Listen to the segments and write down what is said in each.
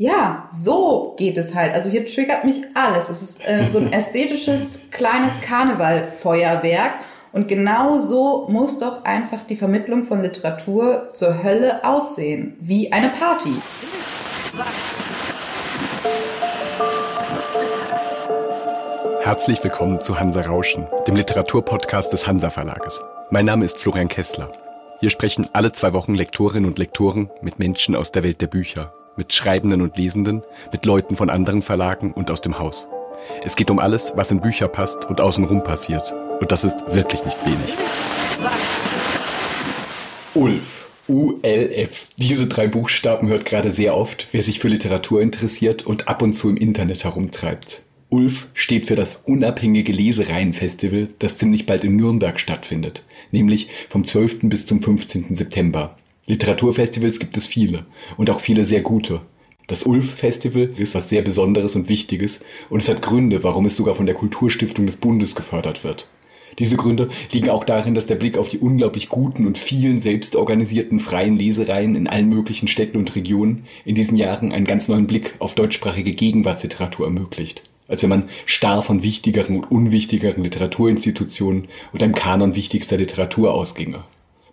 ja, so geht es halt. Also hier triggert mich alles. Es ist äh, so ein ästhetisches kleines Karnevalfeuerwerk. Und genau so muss doch einfach die Vermittlung von Literatur zur Hölle aussehen. Wie eine Party. Herzlich willkommen zu Hansa Rauschen, dem Literaturpodcast des Hansa Verlages. Mein Name ist Florian Kessler. Hier sprechen alle zwei Wochen Lektorinnen und Lektoren mit Menschen aus der Welt der Bücher mit Schreibenden und Lesenden, mit Leuten von anderen Verlagen und aus dem Haus. Es geht um alles, was in Bücher passt und außenrum passiert. Und das ist wirklich nicht wenig. Ulf. ULF. Diese drei Buchstaben hört gerade sehr oft, wer sich für Literatur interessiert und ab und zu im Internet herumtreibt. ULF steht für das unabhängige Lesereihenfestival, das ziemlich bald in Nürnberg stattfindet, nämlich vom 12. bis zum 15. September. Literaturfestivals gibt es viele und auch viele sehr gute. Das Ulf-Festival ist was sehr Besonderes und Wichtiges und es hat Gründe, warum es sogar von der Kulturstiftung des Bundes gefördert wird. Diese Gründe liegen auch darin, dass der Blick auf die unglaublich guten und vielen selbstorganisierten freien Lesereien in allen möglichen Städten und Regionen in diesen Jahren einen ganz neuen Blick auf deutschsprachige Gegenwartsliteratur ermöglicht. Als wenn man starr von wichtigeren und unwichtigeren Literaturinstitutionen und einem Kanon wichtigster Literatur ausginge.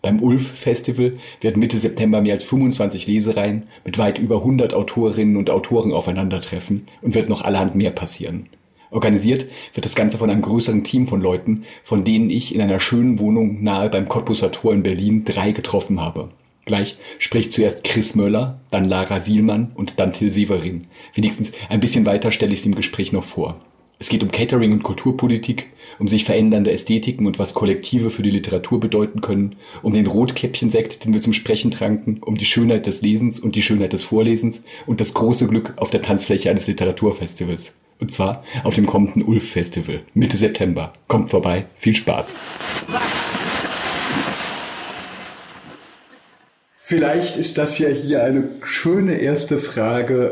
Beim Ulf-Festival werden Mitte September mehr als 25 Lesereien mit weit über 100 Autorinnen und Autoren aufeinandertreffen und wird noch allerhand mehr passieren. Organisiert wird das Ganze von einem größeren Team von Leuten, von denen ich in einer schönen Wohnung nahe beim Cottbusser Tor in Berlin drei getroffen habe. Gleich spricht zuerst Chris Möller, dann Lara Sielmann und dann Till Severin. Wenigstens ein bisschen weiter stelle ich sie im Gespräch noch vor. Es geht um Catering und Kulturpolitik, um sich verändernde Ästhetiken und was Kollektive für die Literatur bedeuten können, um den Rotkäppchensekt, den wir zum Sprechen tranken, um die Schönheit des Lesens und die Schönheit des Vorlesens und das große Glück auf der Tanzfläche eines Literaturfestivals. Und zwar auf dem kommenden Ulf-Festival, Mitte September. Kommt vorbei, viel Spaß. Vielleicht ist das ja hier eine schöne erste Frage.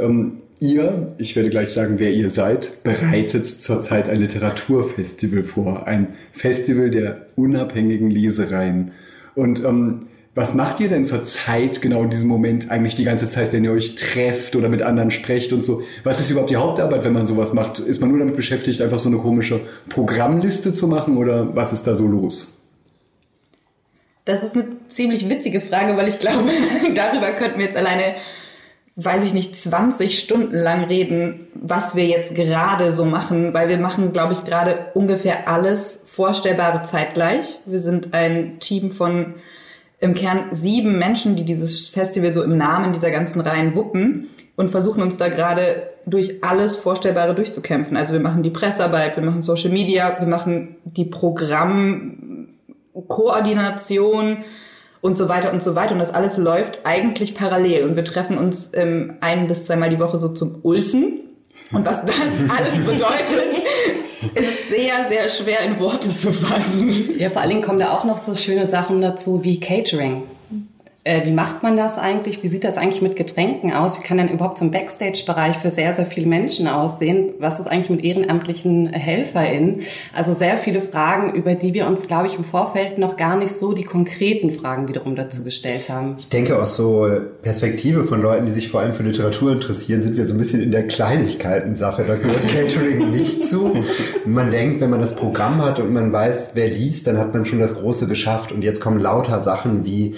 Ihr, ich werde gleich sagen, wer ihr seid, bereitet zurzeit ein Literaturfestival vor. Ein Festival der unabhängigen Lesereien. Und ähm, was macht ihr denn zurzeit genau in diesem Moment eigentlich die ganze Zeit, wenn ihr euch trefft oder mit anderen sprecht und so? Was ist überhaupt die Hauptarbeit, wenn man sowas macht? Ist man nur damit beschäftigt, einfach so eine komische Programmliste zu machen oder was ist da so los? Das ist eine ziemlich witzige Frage, weil ich glaube, darüber könnten wir jetzt alleine weiß ich nicht, 20 Stunden lang reden, was wir jetzt gerade so machen, weil wir machen, glaube ich, gerade ungefähr alles Vorstellbare zeitgleich. Wir sind ein Team von im Kern sieben Menschen, die dieses Festival so im Namen dieser ganzen Reihen wuppen und versuchen uns da gerade durch alles Vorstellbare durchzukämpfen. Also wir machen die Pressearbeit, wir machen Social Media, wir machen die Programmkoordination, und so weiter und so weiter. Und das alles läuft eigentlich parallel. Und wir treffen uns ähm, ein bis zweimal die Woche so zum Ulfen. Und was das alles bedeutet, ist sehr, sehr schwer in Worte zu fassen. Ja, vor allen Dingen kommen da auch noch so schöne Sachen dazu wie Catering. Äh, wie macht man das eigentlich? Wie sieht das eigentlich mit Getränken aus? Wie kann dann überhaupt so ein Backstage-Bereich für sehr, sehr viele Menschen aussehen? Was ist eigentlich mit ehrenamtlichen HelferInnen? Also sehr viele Fragen, über die wir uns, glaube ich, im Vorfeld noch gar nicht so die konkreten Fragen wiederum dazu gestellt haben. Ich denke aus so Perspektive von Leuten, die sich vor allem für Literatur interessieren, sind wir so ein bisschen in der Kleinigkeiten-Sache. Da gehört Catering nicht zu. Man denkt, wenn man das Programm hat und man weiß, wer liest, dann hat man schon das Große geschafft. Und jetzt kommen lauter Sachen wie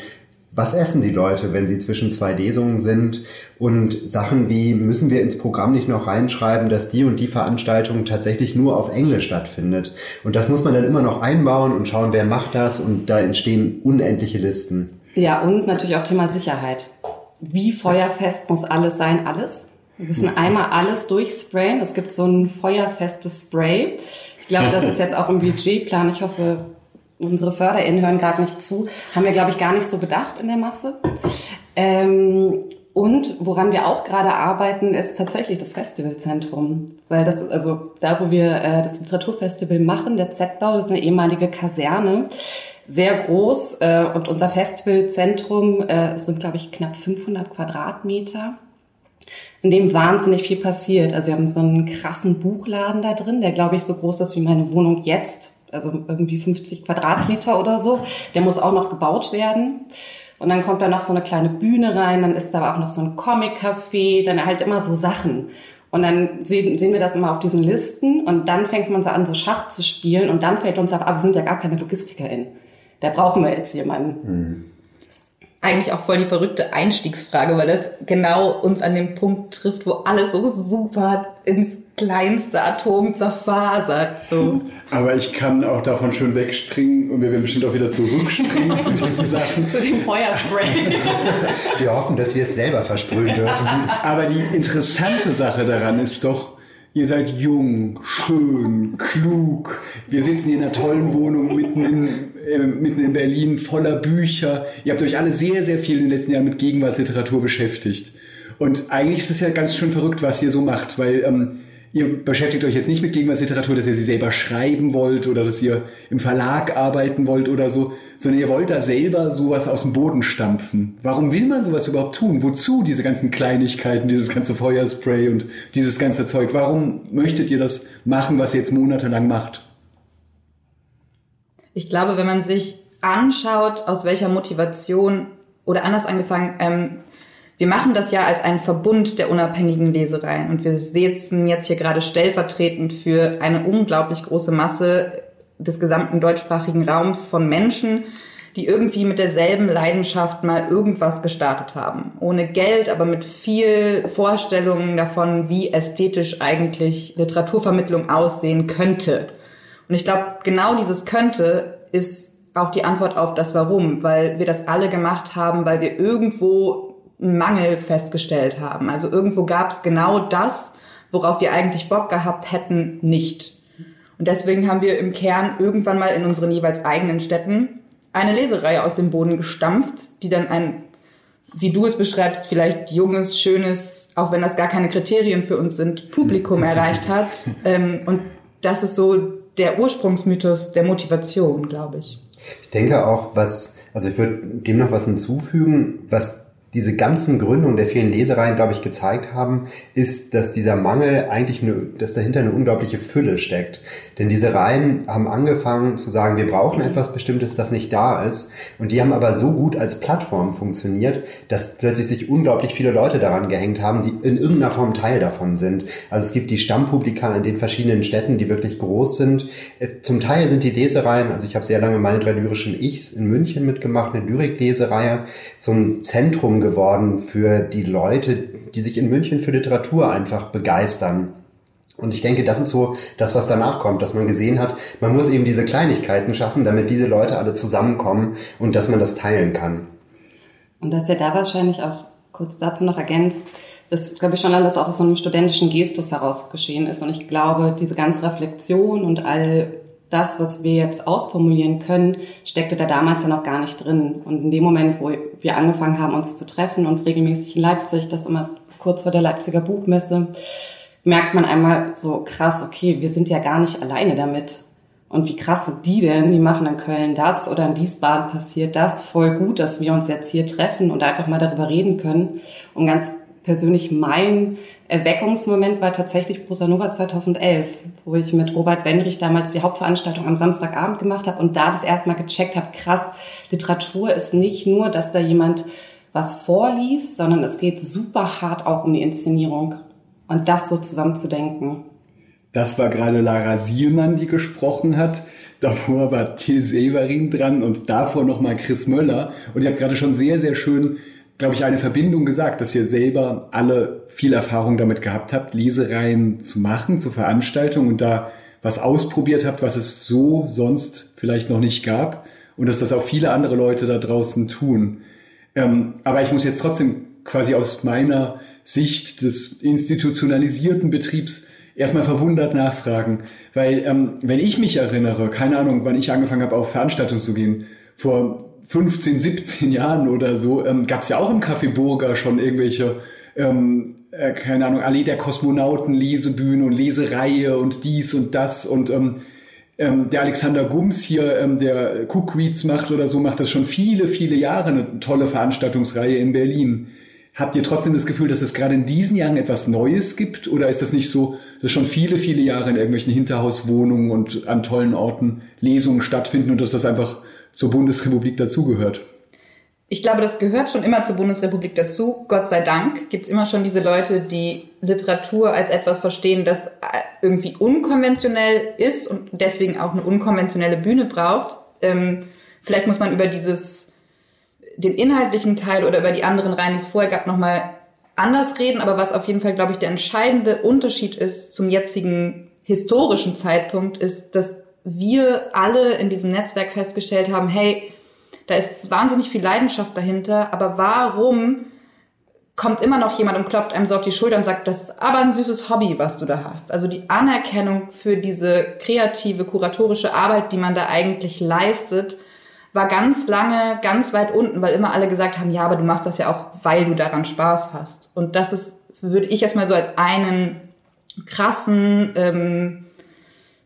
was essen die Leute, wenn sie zwischen zwei Lesungen sind und Sachen wie, müssen wir ins Programm nicht noch reinschreiben, dass die und die Veranstaltung tatsächlich nur auf Englisch stattfindet. Und das muss man dann immer noch einbauen und schauen, wer macht das und da entstehen unendliche Listen. Ja, und natürlich auch Thema Sicherheit. Wie feuerfest muss alles sein? Alles? Wir müssen einmal alles durchsprayen. Es gibt so ein feuerfestes Spray. Ich glaube, das ist jetzt auch im Budgetplan. Ich hoffe, unsere FörderInnen hören gerade nicht zu, haben wir, glaube ich, gar nicht so bedacht in der Masse. Ähm, und woran wir auch gerade arbeiten, ist tatsächlich das Festivalzentrum. Weil das ist also da, wo wir äh, das Literaturfestival machen, der Z-Bau, das ist eine ehemalige Kaserne, sehr groß. Äh, und unser Festivalzentrum äh, sind, glaube ich, knapp 500 Quadratmeter in dem wahnsinnig viel passiert. Also wir haben so einen krassen Buchladen da drin, der, glaube ich, so groß ist wie meine Wohnung jetzt also irgendwie 50 Quadratmeter oder so. Der muss auch noch gebaut werden. Und dann kommt da noch so eine kleine Bühne rein, dann ist da auch noch so ein Comic-Café, dann halt immer so Sachen. Und dann sehen, sehen wir das immer auf diesen Listen und dann fängt man so an, so Schach zu spielen und dann fällt uns auf, aber wir sind ja gar keine LogistikerInnen. Da brauchen wir jetzt jemanden. Mhm eigentlich auch voll die verrückte Einstiegsfrage, weil das genau uns an dem Punkt trifft, wo alles so super ins kleinste Atom zerfasert. So. Aber ich kann auch davon schön wegspringen und wir werden bestimmt auch wieder zurückspringen zu diesen Sachen. Zu dem Feuerspray. wir hoffen, dass wir es selber versprühen dürfen. Aber die interessante Sache daran ist doch, Ihr seid jung, schön, klug. Wir sitzen hier in einer tollen Wohnung mitten in, äh, mitten in Berlin, voller Bücher. Ihr habt euch alle sehr, sehr viel in den letzten Jahren mit Gegenwartsliteratur beschäftigt. Und eigentlich ist es ja ganz schön verrückt, was ihr so macht, weil ähm, ihr beschäftigt euch jetzt nicht mit Gegenwartsliteratur, dass ihr sie selber schreiben wollt oder dass ihr im Verlag arbeiten wollt oder so, sondern ihr wollt da selber sowas aus dem Boden stampfen. Warum will man sowas überhaupt tun? Wozu diese ganzen Kleinigkeiten, dieses ganze Feuerspray und dieses ganze Zeug? Warum möchtet ihr das machen, was ihr jetzt monatelang macht? Ich glaube, wenn man sich anschaut, aus welcher Motivation oder anders angefangen, ähm, wir machen das ja als einen Verbund der unabhängigen Lesereien und wir sitzen jetzt hier gerade stellvertretend für eine unglaublich große Masse des gesamten deutschsprachigen Raums von Menschen, die irgendwie mit derselben Leidenschaft mal irgendwas gestartet haben. Ohne Geld, aber mit viel Vorstellungen davon, wie ästhetisch eigentlich Literaturvermittlung aussehen könnte. Und ich glaube, genau dieses könnte ist auch die Antwort auf das Warum, weil wir das alle gemacht haben, weil wir irgendwo Mangel festgestellt haben. Also irgendwo gab es genau das, worauf wir eigentlich Bock gehabt hätten, nicht. Und deswegen haben wir im Kern irgendwann mal in unseren jeweils eigenen Städten eine Lesereihe aus dem Boden gestampft, die dann ein, wie du es beschreibst, vielleicht junges, schönes, auch wenn das gar keine Kriterien für uns sind, Publikum erreicht hat. Ähm, und das ist so der Ursprungsmythos der Motivation, glaube ich. Ich denke auch, was, also ich würde dem noch was hinzufügen, was diese ganzen Gründungen der vielen Lesereien, glaube ich, gezeigt haben, ist, dass dieser Mangel eigentlich, eine, dass dahinter eine unglaubliche Fülle steckt. Denn diese Reihen haben angefangen zu sagen, wir brauchen etwas Bestimmtes, das nicht da ist. Und die haben aber so gut als Plattform funktioniert, dass plötzlich sich unglaublich viele Leute daran gehängt haben, die in irgendeiner Form Teil davon sind. Also es gibt die Stammpublika in den verschiedenen Städten, die wirklich groß sind. Es, zum Teil sind die Lesereien, also ich habe sehr lange meine drei lyrischen Ichs in München mitgemacht, eine Lyriklesereihe, so ein Zentrum geworden für die Leute, die sich in München für Literatur einfach begeistern. Und ich denke, das ist so das, was danach kommt, dass man gesehen hat, man muss eben diese Kleinigkeiten schaffen, damit diese Leute alle zusammenkommen und dass man das teilen kann. Und dass er da wahrscheinlich auch kurz dazu noch ergänzt, das glaube ich schon alles auch aus so einem studentischen Gestus heraus geschehen ist. Und ich glaube, diese ganze Reflexion und all das, was wir jetzt ausformulieren können, steckte da damals ja noch gar nicht drin. Und in dem Moment, wo wir angefangen haben, uns zu treffen, uns regelmäßig in Leipzig, das immer kurz vor der Leipziger Buchmesse, merkt man einmal so krass, okay, wir sind ja gar nicht alleine damit. Und wie krass sind die denn? Die machen in Köln das oder in Wiesbaden passiert das. Voll gut, dass wir uns jetzt hier treffen und einfach mal darüber reden können. Und ganz persönlich mein Erweckungsmoment war tatsächlich Prosa Nova 2011, wo ich mit Robert Wendrich damals die Hauptveranstaltung am Samstagabend gemacht habe und da das erste Mal gecheckt habe, krass, Literatur ist nicht nur, dass da jemand was vorliest, sondern es geht super hart auch um die Inszenierung und das so zusammenzudenken. Das war gerade Lara Sielmann, die gesprochen hat. Davor war Till Severin dran und davor nochmal Chris Möller. Und ihr habt gerade schon sehr, sehr schön glaube ich, eine Verbindung gesagt, dass ihr selber alle viel Erfahrung damit gehabt habt, Lesereien zu machen, zu Veranstaltungen und da was ausprobiert habt, was es so sonst vielleicht noch nicht gab und dass das auch viele andere Leute da draußen tun. Ähm, aber ich muss jetzt trotzdem quasi aus meiner Sicht des institutionalisierten Betriebs erstmal verwundert nachfragen, weil ähm, wenn ich mich erinnere, keine Ahnung, wann ich angefangen habe, auf Veranstaltungen zu gehen, vor 15, 17 Jahren oder so, ähm, gab es ja auch im Café Burger schon irgendwelche, ähm, äh, keine Ahnung, Allee der Kosmonauten, Lesebühne und Lesereihe und dies und das und ähm, ähm, der Alexander Gums hier, ähm, der Cook Reads macht oder so, macht das schon viele, viele Jahre eine tolle Veranstaltungsreihe in Berlin. Habt ihr trotzdem das Gefühl, dass es gerade in diesen Jahren etwas Neues gibt? Oder ist das nicht so, dass schon viele, viele Jahre in irgendwelchen Hinterhauswohnungen und an tollen Orten Lesungen stattfinden und dass das einfach zur Bundesrepublik dazugehört. ich glaube, das gehört schon immer zur Bundesrepublik dazu. Gott sei Dank gibt es immer schon diese Leute, die Literatur als etwas verstehen, das irgendwie unkonventionell ist und deswegen auch eine unkonventionelle Bühne braucht. Ähm, vielleicht muss man über dieses, den inhaltlichen Teil oder über die anderen Reihen, die es vorher gab, nochmal anders reden. Aber was auf jeden Fall, glaube ich, der entscheidende Unterschied ist zum jetzigen historischen Zeitpunkt, ist, dass wir alle in diesem Netzwerk festgestellt haben, hey, da ist wahnsinnig viel Leidenschaft dahinter, aber warum kommt immer noch jemand und klopft einem so auf die Schulter und sagt, das ist aber ein süßes Hobby, was du da hast. Also die Anerkennung für diese kreative, kuratorische Arbeit, die man da eigentlich leistet, war ganz lange ganz weit unten, weil immer alle gesagt haben, ja, aber du machst das ja auch, weil du daran Spaß hast. Und das ist, würde ich erstmal so als einen krassen ähm,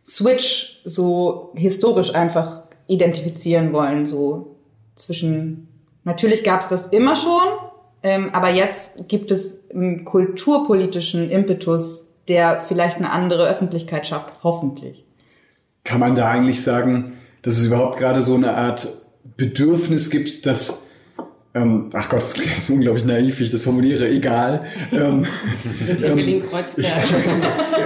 Switch so historisch einfach identifizieren wollen, so zwischen, natürlich gab es das immer schon, ähm, aber jetzt gibt es einen kulturpolitischen Impetus, der vielleicht eine andere Öffentlichkeit schafft, hoffentlich. Kann man da eigentlich sagen, dass es überhaupt gerade so eine Art Bedürfnis gibt, dass ähm, ach Gott, das klingt unglaublich naiv, wie ich das formuliere, egal. Ähm, Sind ähm,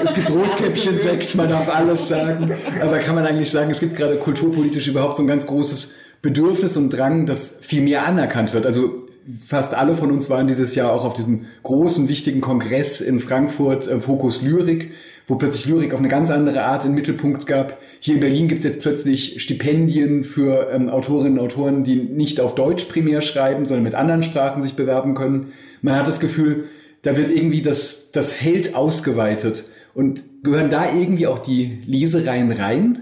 es gibt Rotkäppchen 6, man darf alles sagen. Aber kann man eigentlich sagen, es gibt gerade kulturpolitisch überhaupt so ein ganz großes Bedürfnis und Drang, dass viel mehr anerkannt wird. Also fast alle von uns waren dieses Jahr auch auf diesem großen, wichtigen Kongress in Frankfurt, äh, Fokus Lyrik, wo plötzlich Lyrik auf eine ganz andere Art in Mittelpunkt gab. Hier in Berlin gibt es jetzt plötzlich Stipendien für ähm, Autorinnen und Autoren, die nicht auf Deutsch primär schreiben, sondern mit anderen Sprachen sich bewerben können. Man hat das Gefühl, da wird irgendwie das, das Feld ausgeweitet. Und gehören da irgendwie auch die Lesereien rein?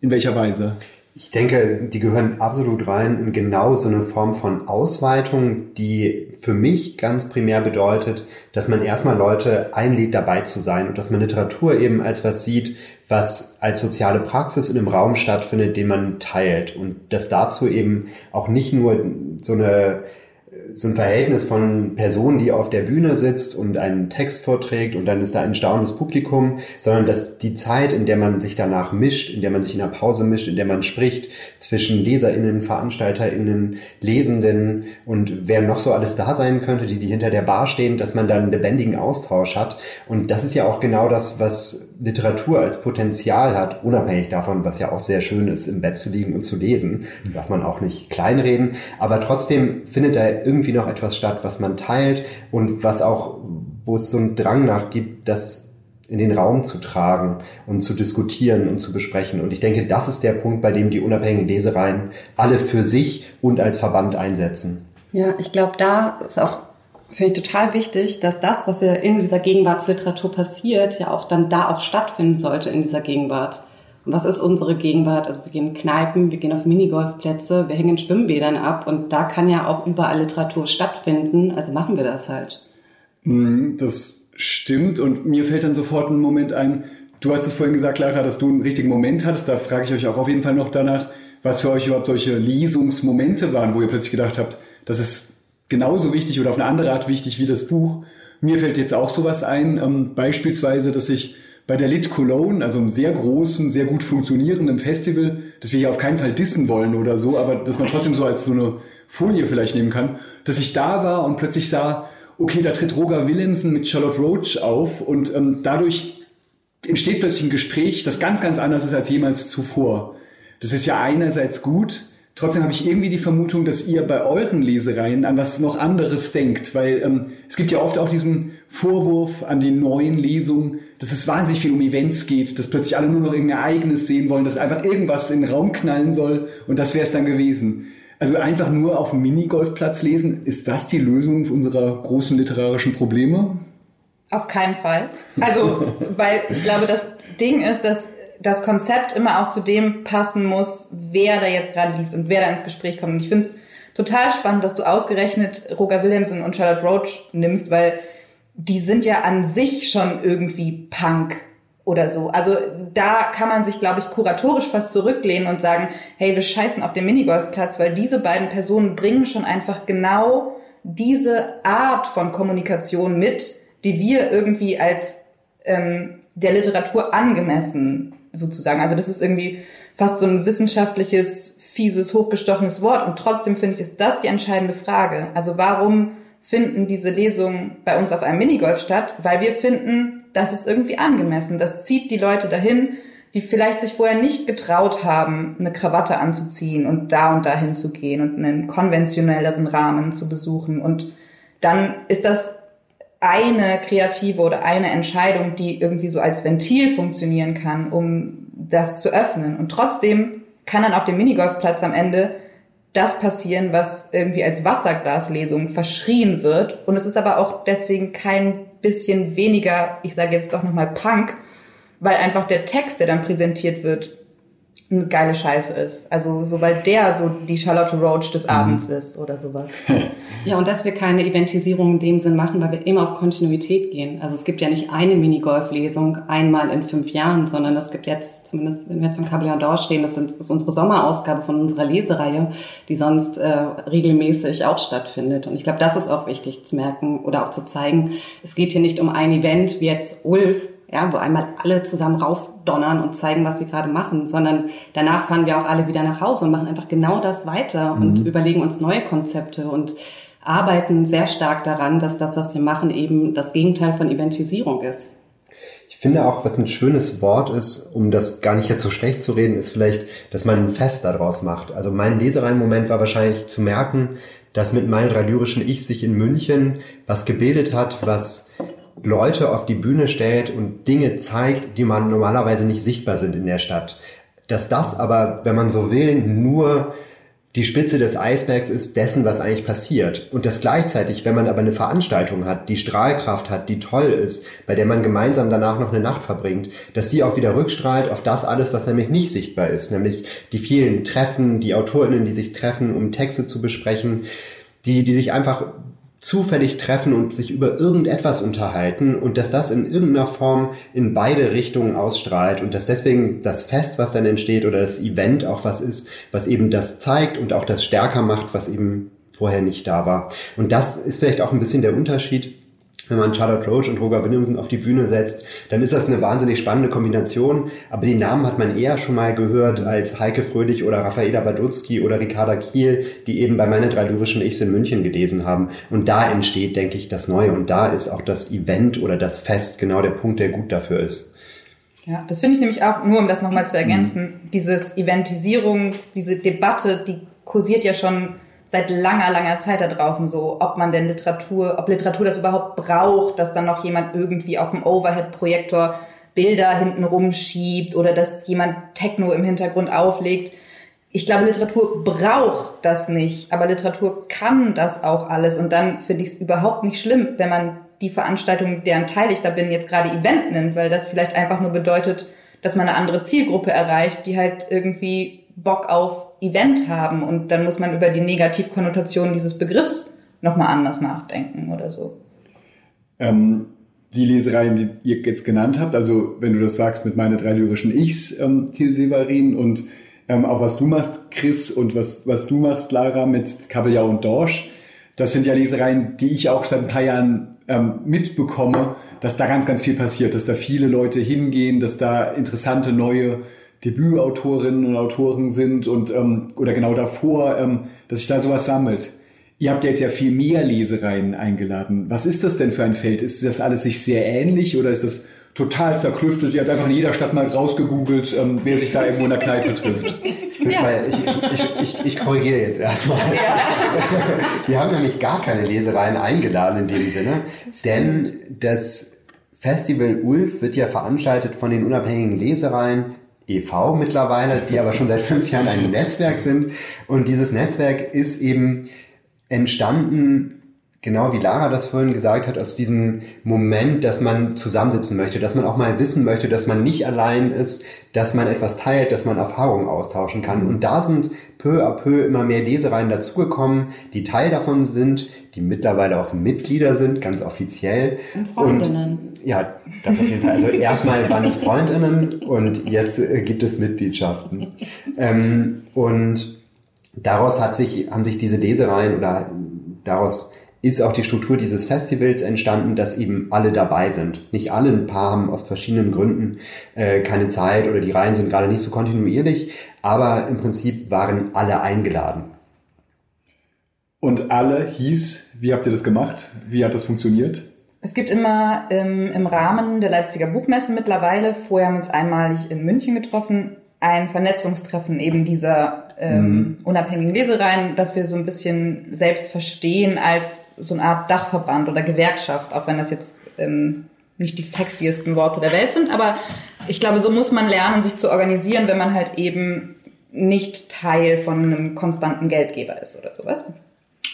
In welcher Weise? Ich denke, die gehören absolut rein in genau so eine Form von Ausweitung, die für mich ganz primär bedeutet, dass man erstmal Leute einlädt, dabei zu sein und dass man Literatur eben als was sieht, was als soziale Praxis in einem Raum stattfindet, den man teilt. Und dass dazu eben auch nicht nur so eine so ein Verhältnis von Personen, die auf der Bühne sitzt und einen Text vorträgt und dann ist da ein staunendes Publikum, sondern dass die Zeit, in der man sich danach mischt, in der man sich in der Pause mischt, in der man spricht zwischen LeserInnen, VeranstalterInnen, Lesenden und wer noch so alles da sein könnte, die, die hinter der Bar stehen, dass man dann einen lebendigen Austausch hat. Und das ist ja auch genau das, was Literatur als Potenzial hat, unabhängig davon, was ja auch sehr schön ist, im Bett zu liegen und zu lesen. Darf man auch nicht kleinreden. Aber trotzdem findet da irgendwie noch etwas statt, was man teilt und was auch, wo es so einen Drang nach gibt, das in den Raum zu tragen und zu diskutieren und zu besprechen. Und ich denke, das ist der Punkt, bei dem die unabhängigen Lesereien alle für sich und als Verband einsetzen. Ja, ich glaube, da ist auch finde ich total wichtig, dass das, was ja in dieser Gegenwartsliteratur passiert, ja auch dann da auch stattfinden sollte in dieser Gegenwart. Und was ist unsere Gegenwart? Also wir gehen in Kneipen, wir gehen auf Minigolfplätze, wir hängen Schwimmbädern ab und da kann ja auch überall Literatur stattfinden. Also machen wir das halt. Mhm, das stimmt und mir fällt dann sofort ein Moment ein. Du hast es vorhin gesagt, Clara, dass du einen richtigen Moment hattest. Da frage ich euch auch auf jeden Fall noch danach, was für euch überhaupt solche Lesungsmomente waren, wo ihr plötzlich gedacht habt, das ist genauso wichtig oder auf eine andere Art wichtig wie das Buch. Mir fällt jetzt auch sowas ein, ähm, beispielsweise, dass ich bei der Lit Cologne, also einem sehr großen, sehr gut funktionierenden Festival, das wir hier auf keinen Fall dissen wollen oder so, aber dass man trotzdem so als so eine Folie vielleicht nehmen kann, dass ich da war und plötzlich sah, okay, da tritt Roger Willemsen mit Charlotte Roach auf und ähm, dadurch entsteht plötzlich ein Gespräch, das ganz, ganz anders ist als jemals zuvor. Das ist ja einerseits gut, Trotzdem habe ich irgendwie die Vermutung, dass ihr bei euren Lesereien an was noch anderes denkt, weil ähm, es gibt ja oft auch diesen Vorwurf an die neuen Lesungen, dass es wahnsinnig viel um Events geht, dass plötzlich alle nur noch irgendein Ereignis sehen wollen, dass einfach irgendwas in den Raum knallen soll und das wäre es dann gewesen. Also einfach nur auf dem Minigolfplatz lesen, ist das die Lösung unserer großen literarischen Probleme? Auf keinen Fall. Also, weil ich glaube, das Ding ist, dass das Konzept immer auch zu dem passen muss, wer da jetzt gerade liest und wer da ins Gespräch kommt. Und ich finde es total spannend, dass du ausgerechnet Roger Williamson und Charlotte Roach nimmst, weil die sind ja an sich schon irgendwie Punk oder so. Also da kann man sich, glaube ich, kuratorisch fast zurücklehnen und sagen, hey, wir scheißen auf den Minigolfplatz, weil diese beiden Personen bringen schon einfach genau diese Art von Kommunikation mit, die wir irgendwie als ähm, der Literatur angemessen sozusagen. Also das ist irgendwie fast so ein wissenschaftliches fieses, hochgestochenes Wort. Und trotzdem finde ich, ist das die entscheidende Frage. Also warum finden diese Lesungen bei uns auf einem Minigolf statt? Weil wir finden, das ist irgendwie angemessen. Das zieht die Leute dahin, die vielleicht sich vorher nicht getraut haben, eine Krawatte anzuziehen und da und dahin zu gehen und einen konventionelleren Rahmen zu besuchen. Und dann ist das eine kreative oder eine Entscheidung, die irgendwie so als Ventil funktionieren kann, um das zu öffnen. Und trotzdem kann dann auf dem Minigolfplatz am Ende das passieren, was irgendwie als Wasserglaslesung verschrien wird. Und es ist aber auch deswegen kein bisschen weniger, ich sage jetzt doch nochmal Punk, weil einfach der Text, der dann präsentiert wird, eine geile Scheiße ist. Also so weil der so die Charlotte Roach des Abends mhm. ist oder sowas. Ja, und dass wir keine Eventisierung in dem Sinn machen, weil wir immer auf Kontinuität gehen. Also es gibt ja nicht eine Minigolf-Lesung einmal in fünf Jahren, sondern es gibt jetzt, zumindest wenn wir jetzt von Cabernet d'Or stehen, das, ist unsere Sommerausgabe von unserer Lesereihe, die sonst äh, regelmäßig auch stattfindet. Und ich glaube, das ist auch wichtig zu merken oder auch zu zeigen. Es geht hier nicht um ein Event wie jetzt Ulf, ja, wo einmal alle zusammen raufdonnern und zeigen, was sie gerade machen, sondern danach fahren wir auch alle wieder nach Hause und machen einfach genau das weiter mhm. und überlegen uns neue Konzepte und arbeiten sehr stark daran, dass das, was wir machen, eben das Gegenteil von Eventisierung ist. Ich finde auch, was ein schönes Wort ist, um das gar nicht jetzt so schlecht zu reden, ist vielleicht, dass man ein Fest daraus macht. Also mein Lesereien-Moment war wahrscheinlich zu merken, dass mit meinen drei lyrischen Ich sich in München was gebildet hat, was Leute auf die Bühne stellt und Dinge zeigt, die man normalerweise nicht sichtbar sind in der Stadt. Dass das aber, wenn man so will, nur die Spitze des Eisbergs ist dessen, was eigentlich passiert. Und das gleichzeitig, wenn man aber eine Veranstaltung hat, die Strahlkraft hat, die toll ist, bei der man gemeinsam danach noch eine Nacht verbringt, dass die auch wieder rückstrahlt auf das alles, was nämlich nicht sichtbar ist, nämlich die vielen Treffen, die AutorInnen, die sich treffen, um Texte zu besprechen, die, die sich einfach zufällig treffen und sich über irgendetwas unterhalten und dass das in irgendeiner Form in beide Richtungen ausstrahlt und dass deswegen das Fest, was dann entsteht oder das Event auch was ist, was eben das zeigt und auch das stärker macht, was eben vorher nicht da war. Und das ist vielleicht auch ein bisschen der Unterschied wenn man Charlotte Roach und Roger Williamson auf die Bühne setzt, dann ist das eine wahnsinnig spannende Kombination. Aber die Namen hat man eher schon mal gehört als Heike Fröhlich oder Raffaela Badutski oder Ricarda Kiel, die eben bei meinen drei lyrischen Ichs in München gelesen haben. Und da entsteht, denke ich, das Neue. Und da ist auch das Event oder das Fest genau der Punkt, der gut dafür ist. Ja, das finde ich nämlich auch, nur um das nochmal zu ergänzen, mhm. dieses Eventisierung, diese Debatte, die kursiert ja schon seit langer, langer Zeit da draußen so, ob man denn Literatur, ob Literatur das überhaupt braucht, dass dann noch jemand irgendwie auf dem Overhead-Projektor Bilder hinten rumschiebt oder dass jemand Techno im Hintergrund auflegt. Ich glaube, Literatur braucht das nicht, aber Literatur kann das auch alles und dann finde ich es überhaupt nicht schlimm, wenn man die Veranstaltung, deren Teil ich da bin, jetzt gerade Event nennt, weil das vielleicht einfach nur bedeutet, dass man eine andere Zielgruppe erreicht, die halt irgendwie Bock auf Event haben und dann muss man über die Negativkonnotation dieses Begriffs nochmal anders nachdenken oder so. Ähm, die Lesereien, die ihr jetzt genannt habt, also wenn du das sagst mit meine drei lyrischen Ichs, ähm, Thiel Severin und ähm, auch was du machst, Chris, und was, was du machst, Lara, mit Kabeljau und Dorsch, das sind ja Lesereien, die ich auch seit ein paar Jahren ähm, mitbekomme, dass da ganz, ganz viel passiert, dass da viele Leute hingehen, dass da interessante neue Debütautorinnen und Autoren sind und ähm, oder genau davor, ähm, dass sich da sowas sammelt. Ihr habt ja jetzt ja viel mehr Lesereien eingeladen. Was ist das denn für ein Feld? Ist das alles sich sehr ähnlich oder ist das total zerklüftet? Ihr habt einfach in jeder Stadt mal rausgegoogelt, ähm, wer sich da irgendwo in der Kneipe trifft. Ja. Ich, ich, ich, ich, korrigiere jetzt erstmal. Ja. Wir haben nämlich gar keine Lesereien eingeladen in dem Sinne, denn das Festival Ulf wird ja veranstaltet von den unabhängigen Lesereien e.V. mittlerweile, die aber schon seit fünf Jahren ein Netzwerk sind. Und dieses Netzwerk ist eben entstanden genau wie Lara das vorhin gesagt hat, aus diesem Moment, dass man zusammensitzen möchte, dass man auch mal wissen möchte, dass man nicht allein ist, dass man etwas teilt, dass man Erfahrungen austauschen kann. Und da sind peu à peu immer mehr Lesereien dazugekommen, die Teil davon sind, die mittlerweile auch Mitglieder sind, ganz offiziell. Und Freundinnen. Und, ja, das auf jeden Fall. Also erstmal waren es Freundinnen und jetzt äh, gibt es Mitgliedschaften. Ähm, und daraus hat sich, haben sich diese Lesereien oder daraus ist auch die Struktur dieses Festivals entstanden, dass eben alle dabei sind. Nicht alle, ein paar haben aus verschiedenen Gründen äh, keine Zeit oder die Reihen sind gerade nicht so kontinuierlich, aber im Prinzip waren alle eingeladen. Und alle hieß, wie habt ihr das gemacht? Wie hat das funktioniert? Es gibt immer ähm, im Rahmen der Leipziger Buchmesse mittlerweile, vorher haben wir uns einmalig in München getroffen, ein Vernetzungstreffen eben dieser ähm, mhm. unabhängigen Lesereien, dass wir so ein bisschen selbst verstehen als so eine Art Dachverband oder Gewerkschaft, auch wenn das jetzt ähm, nicht die sexiesten Worte der Welt sind, aber ich glaube, so muss man lernen, sich zu organisieren, wenn man halt eben nicht Teil von einem konstanten Geldgeber ist oder sowas.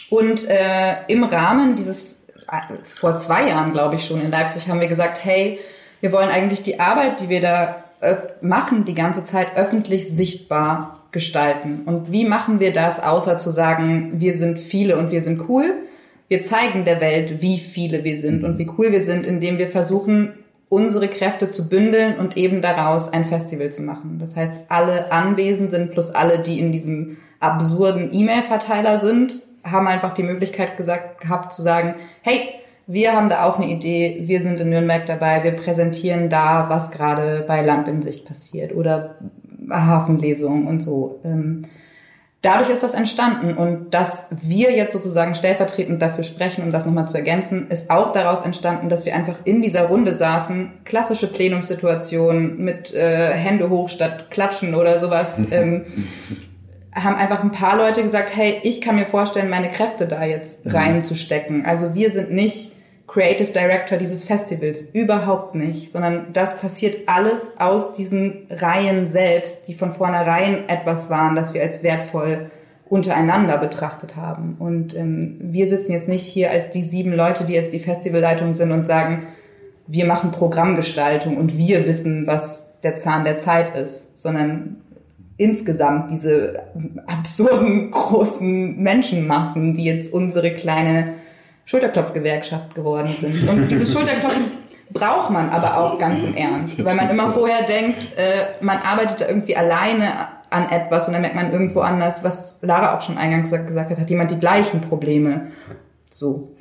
Und äh, im Rahmen dieses, äh, vor zwei Jahren glaube ich schon in Leipzig, haben wir gesagt, hey, wir wollen eigentlich die Arbeit, die wir da äh, machen, die ganze Zeit öffentlich sichtbar gestalten. Und wie machen wir das, außer zu sagen, wir sind viele und wir sind cool? Wir zeigen der Welt, wie viele wir sind und wie cool wir sind, indem wir versuchen, unsere Kräfte zu bündeln und eben daraus ein Festival zu machen. Das heißt, alle Anwesenden plus alle, die in diesem absurden E-Mail-Verteiler sind, haben einfach die Möglichkeit gesagt gehabt zu sagen, hey, wir haben da auch eine Idee, wir sind in Nürnberg dabei, wir präsentieren da, was gerade bei Land in Sicht passiert oder Hafenlesungen und so. Ähm, dadurch ist das entstanden und dass wir jetzt sozusagen stellvertretend dafür sprechen, um das nochmal zu ergänzen, ist auch daraus entstanden, dass wir einfach in dieser Runde saßen, klassische Plenumssituation mit äh, Hände hoch statt klatschen oder sowas. Ähm, haben einfach ein paar Leute gesagt, hey, ich kann mir vorstellen, meine Kräfte da jetzt mhm. reinzustecken. Also wir sind nicht Creative Director dieses Festivals. Überhaupt nicht. Sondern das passiert alles aus diesen Reihen selbst, die von vornherein etwas waren, das wir als wertvoll untereinander betrachtet haben. Und ähm, wir sitzen jetzt nicht hier als die sieben Leute, die jetzt die Festivalleitung sind und sagen, wir machen Programmgestaltung und wir wissen, was der Zahn der Zeit ist, sondern insgesamt diese absurden großen Menschenmassen, die jetzt unsere kleine Schulterklopfgewerkschaft geworden sind. Und dieses Schulterklopfen braucht man aber auch ganz im Ernst, weil man immer vorher denkt, äh, man arbeitet da irgendwie alleine an etwas und dann merkt man irgendwo anders, was Lara auch schon eingangs gesagt hat, hat jemand die gleichen Probleme. So.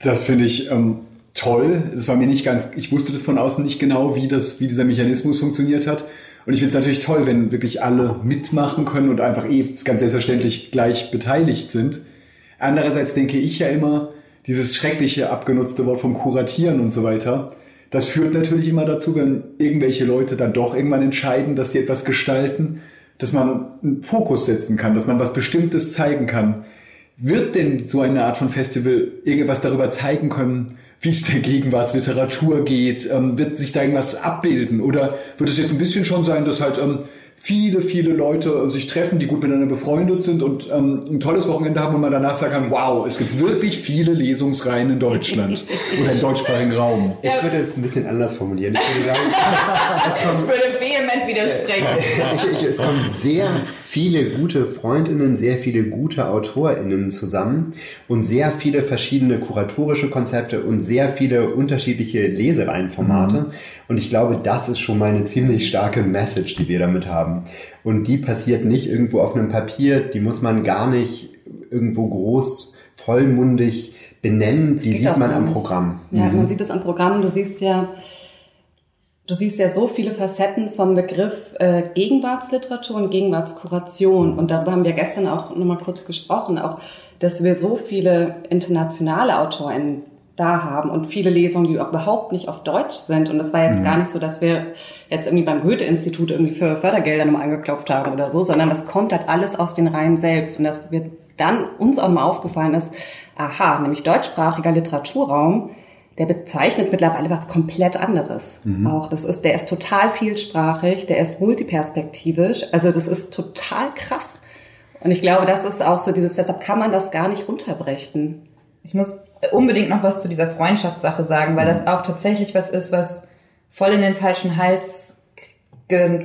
Das finde ich ähm, toll. Es war mir nicht ganz, ich wusste das von außen nicht genau, wie das, wie dieser Mechanismus funktioniert hat. Und ich finde es natürlich toll, wenn wirklich alle mitmachen können und einfach eh ganz selbstverständlich gleich beteiligt sind. Andererseits denke ich ja immer, dieses schreckliche abgenutzte Wort vom Kuratieren und so weiter, das führt natürlich immer dazu, wenn irgendwelche Leute dann doch irgendwann entscheiden, dass sie etwas gestalten, dass man einen Fokus setzen kann, dass man was Bestimmtes zeigen kann. Wird denn so eine Art von Festival irgendwas darüber zeigen können, wie es der Gegenwartsliteratur geht? Ähm, wird sich da irgendwas abbilden? Oder wird es jetzt ein bisschen schon sein, dass halt ähm, viele, viele Leute sich treffen, die gut miteinander befreundet sind und ähm, ein tolles Wochenende haben und man danach sagen kann, wow, es gibt wirklich viele Lesungsreihen in Deutschland oder im deutschsprachigen Raum. Ich würde jetzt ein bisschen anders formulieren. Ich würde sagen, es kommt, ich würde vehement widersprechen. ich, ich, es kommen sehr viele gute Freundinnen, sehr viele gute Autorinnen zusammen und sehr viele verschiedene kuratorische Konzepte und sehr viele unterschiedliche Lesereihenformate. Mhm. Und ich glaube, das ist schon mal eine ziemlich starke Message, die wir damit haben. Und die passiert nicht irgendwo auf einem Papier, die muss man gar nicht irgendwo groß, vollmundig benennen, die sieht man am Programm. Ja, mhm. man sieht es am Programm. Du siehst ja, Du siehst ja so viele Facetten vom Begriff äh, Gegenwartsliteratur und Gegenwartskuration. Und darüber haben wir gestern auch nochmal kurz gesprochen, auch, dass wir so viele internationale Autoren da haben und viele Lesungen, die überhaupt nicht auf Deutsch sind. Und das war jetzt mhm. gar nicht so, dass wir jetzt irgendwie beim Goethe-Institut irgendwie für Fördergelder nochmal angeklopft haben oder so, sondern das kommt halt alles aus den Reihen selbst. Und das wird dann uns auch mal aufgefallen ist, aha, nämlich deutschsprachiger Literaturraum, der bezeichnet mittlerweile was komplett anderes. Mhm. Auch das ist, der ist total vielsprachig, der ist multiperspektivisch. Also das ist total krass. Und ich glaube, das ist auch so dieses, deshalb kann man das gar nicht runterbrechen. Ich muss unbedingt noch was zu dieser Freundschaftssache sagen, weil das auch tatsächlich was ist, was voll in den falschen Hals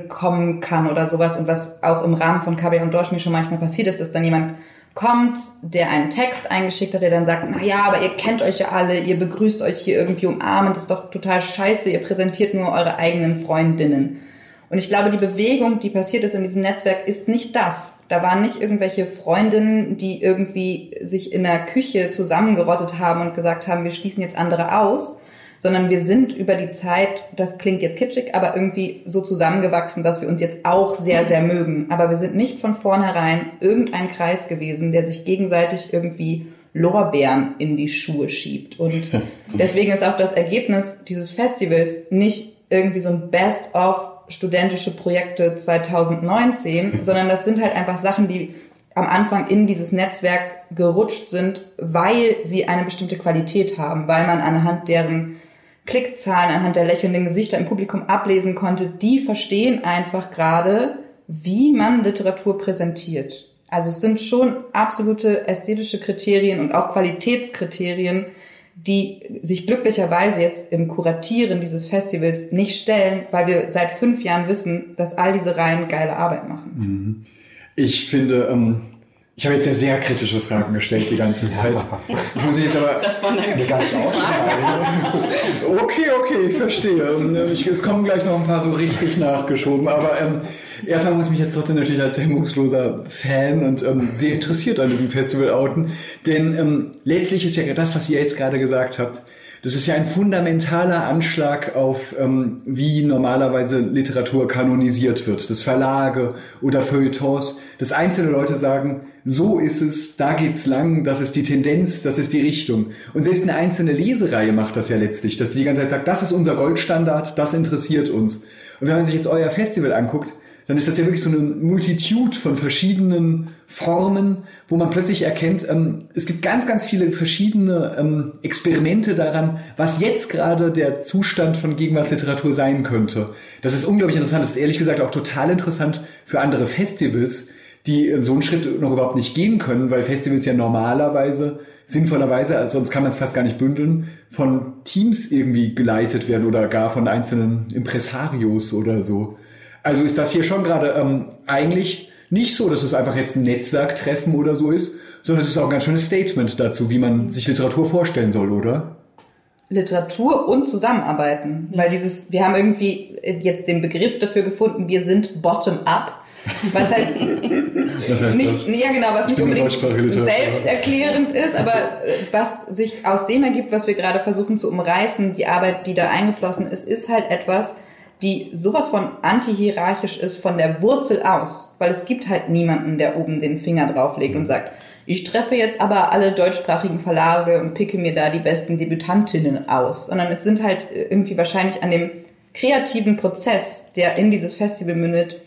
kommen kann oder sowas und was auch im Rahmen von KB und Dorsch mir schon manchmal passiert ist, dass dann jemand kommt, der einen Text eingeschickt hat, der dann sagt, na ja, aber ihr kennt euch ja alle, ihr begrüßt euch hier irgendwie umarmend, ist doch total scheiße, ihr präsentiert nur eure eigenen Freundinnen. Und ich glaube, die Bewegung, die passiert ist in diesem Netzwerk, ist nicht das. Da waren nicht irgendwelche Freundinnen, die irgendwie sich in der Küche zusammengerottet haben und gesagt haben, wir schließen jetzt andere aus, sondern wir sind über die Zeit, das klingt jetzt kitschig, aber irgendwie so zusammengewachsen, dass wir uns jetzt auch sehr, sehr mögen. Aber wir sind nicht von vornherein irgendein Kreis gewesen, der sich gegenseitig irgendwie Lorbeeren in die Schuhe schiebt. Und deswegen ist auch das Ergebnis dieses Festivals nicht irgendwie so ein Best-of studentische Projekte 2019, sondern das sind halt einfach Sachen, die am Anfang in dieses Netzwerk gerutscht sind, weil sie eine bestimmte Qualität haben, weil man anhand deren Klickzahlen, anhand der lächelnden Gesichter im Publikum ablesen konnte, die verstehen einfach gerade, wie man Literatur präsentiert. Also es sind schon absolute ästhetische Kriterien und auch Qualitätskriterien, die sich glücklicherweise jetzt im Kuratieren dieses Festivals nicht stellen, weil wir seit fünf Jahren wissen, dass all diese Reihen geile Arbeit machen. Mhm. Ich finde, ähm, ich habe jetzt ja sehr kritische Fragen gestellt die ganze Zeit. Ich muss jetzt aber. Das war eine Frage. Okay, okay, ich verstehe. Ähm, ich, es kommen gleich noch ein paar so richtig nachgeschoben, aber ähm, erstmal muss ich mich jetzt trotzdem natürlich als hemmungsloser Fan und ähm, sehr interessiert an diesem Festival outen. Denn ähm, letztlich ist ja das, was ihr jetzt gerade gesagt habt, das ist ja ein fundamentaler Anschlag auf, ähm, wie normalerweise Literatur kanonisiert wird. Das Verlage oder Feuilletons, dass einzelne Leute sagen, so ist es, da geht's lang, das ist die Tendenz, das ist die Richtung. Und selbst eine einzelne Lesereihe macht das ja letztlich, dass die die ganze Zeit sagt, das ist unser Goldstandard, das interessiert uns. Und wenn man sich jetzt euer Festival anguckt, dann ist das ja wirklich so eine Multitude von verschiedenen Formen, wo man plötzlich erkennt, ähm, es gibt ganz, ganz viele verschiedene ähm, Experimente daran, was jetzt gerade der Zustand von Gegenwartsliteratur sein könnte. Das ist unglaublich interessant. Das ist ehrlich gesagt auch total interessant für andere Festivals, die so einen Schritt noch überhaupt nicht gehen können, weil Festivals ja normalerweise sinnvollerweise, also sonst kann man es fast gar nicht bündeln, von Teams irgendwie geleitet werden oder gar von einzelnen Impresarios oder so. Also ist das hier schon gerade ähm, eigentlich nicht so, dass es einfach jetzt ein Netzwerktreffen oder so ist, sondern es ist auch ein ganz schönes Statement dazu, wie man sich Literatur vorstellen soll, oder? Literatur und Zusammenarbeiten. Ja. Weil dieses, wir haben irgendwie jetzt den Begriff dafür gefunden, wir sind bottom-up. Was halt das heißt nicht, das? ja genau, was nicht unbedingt selbsterklärend ist, aber äh, was sich aus dem ergibt, was wir gerade versuchen zu umreißen, die Arbeit, die da eingeflossen ist, ist halt etwas, die sowas von antihierarchisch ist von der Wurzel aus, weil es gibt halt niemanden, der oben den Finger drauflegt und sagt, ich treffe jetzt aber alle deutschsprachigen Verlage und picke mir da die besten Debütantinnen aus, sondern es sind halt irgendwie wahrscheinlich an dem kreativen Prozess, der in dieses Festival mündet,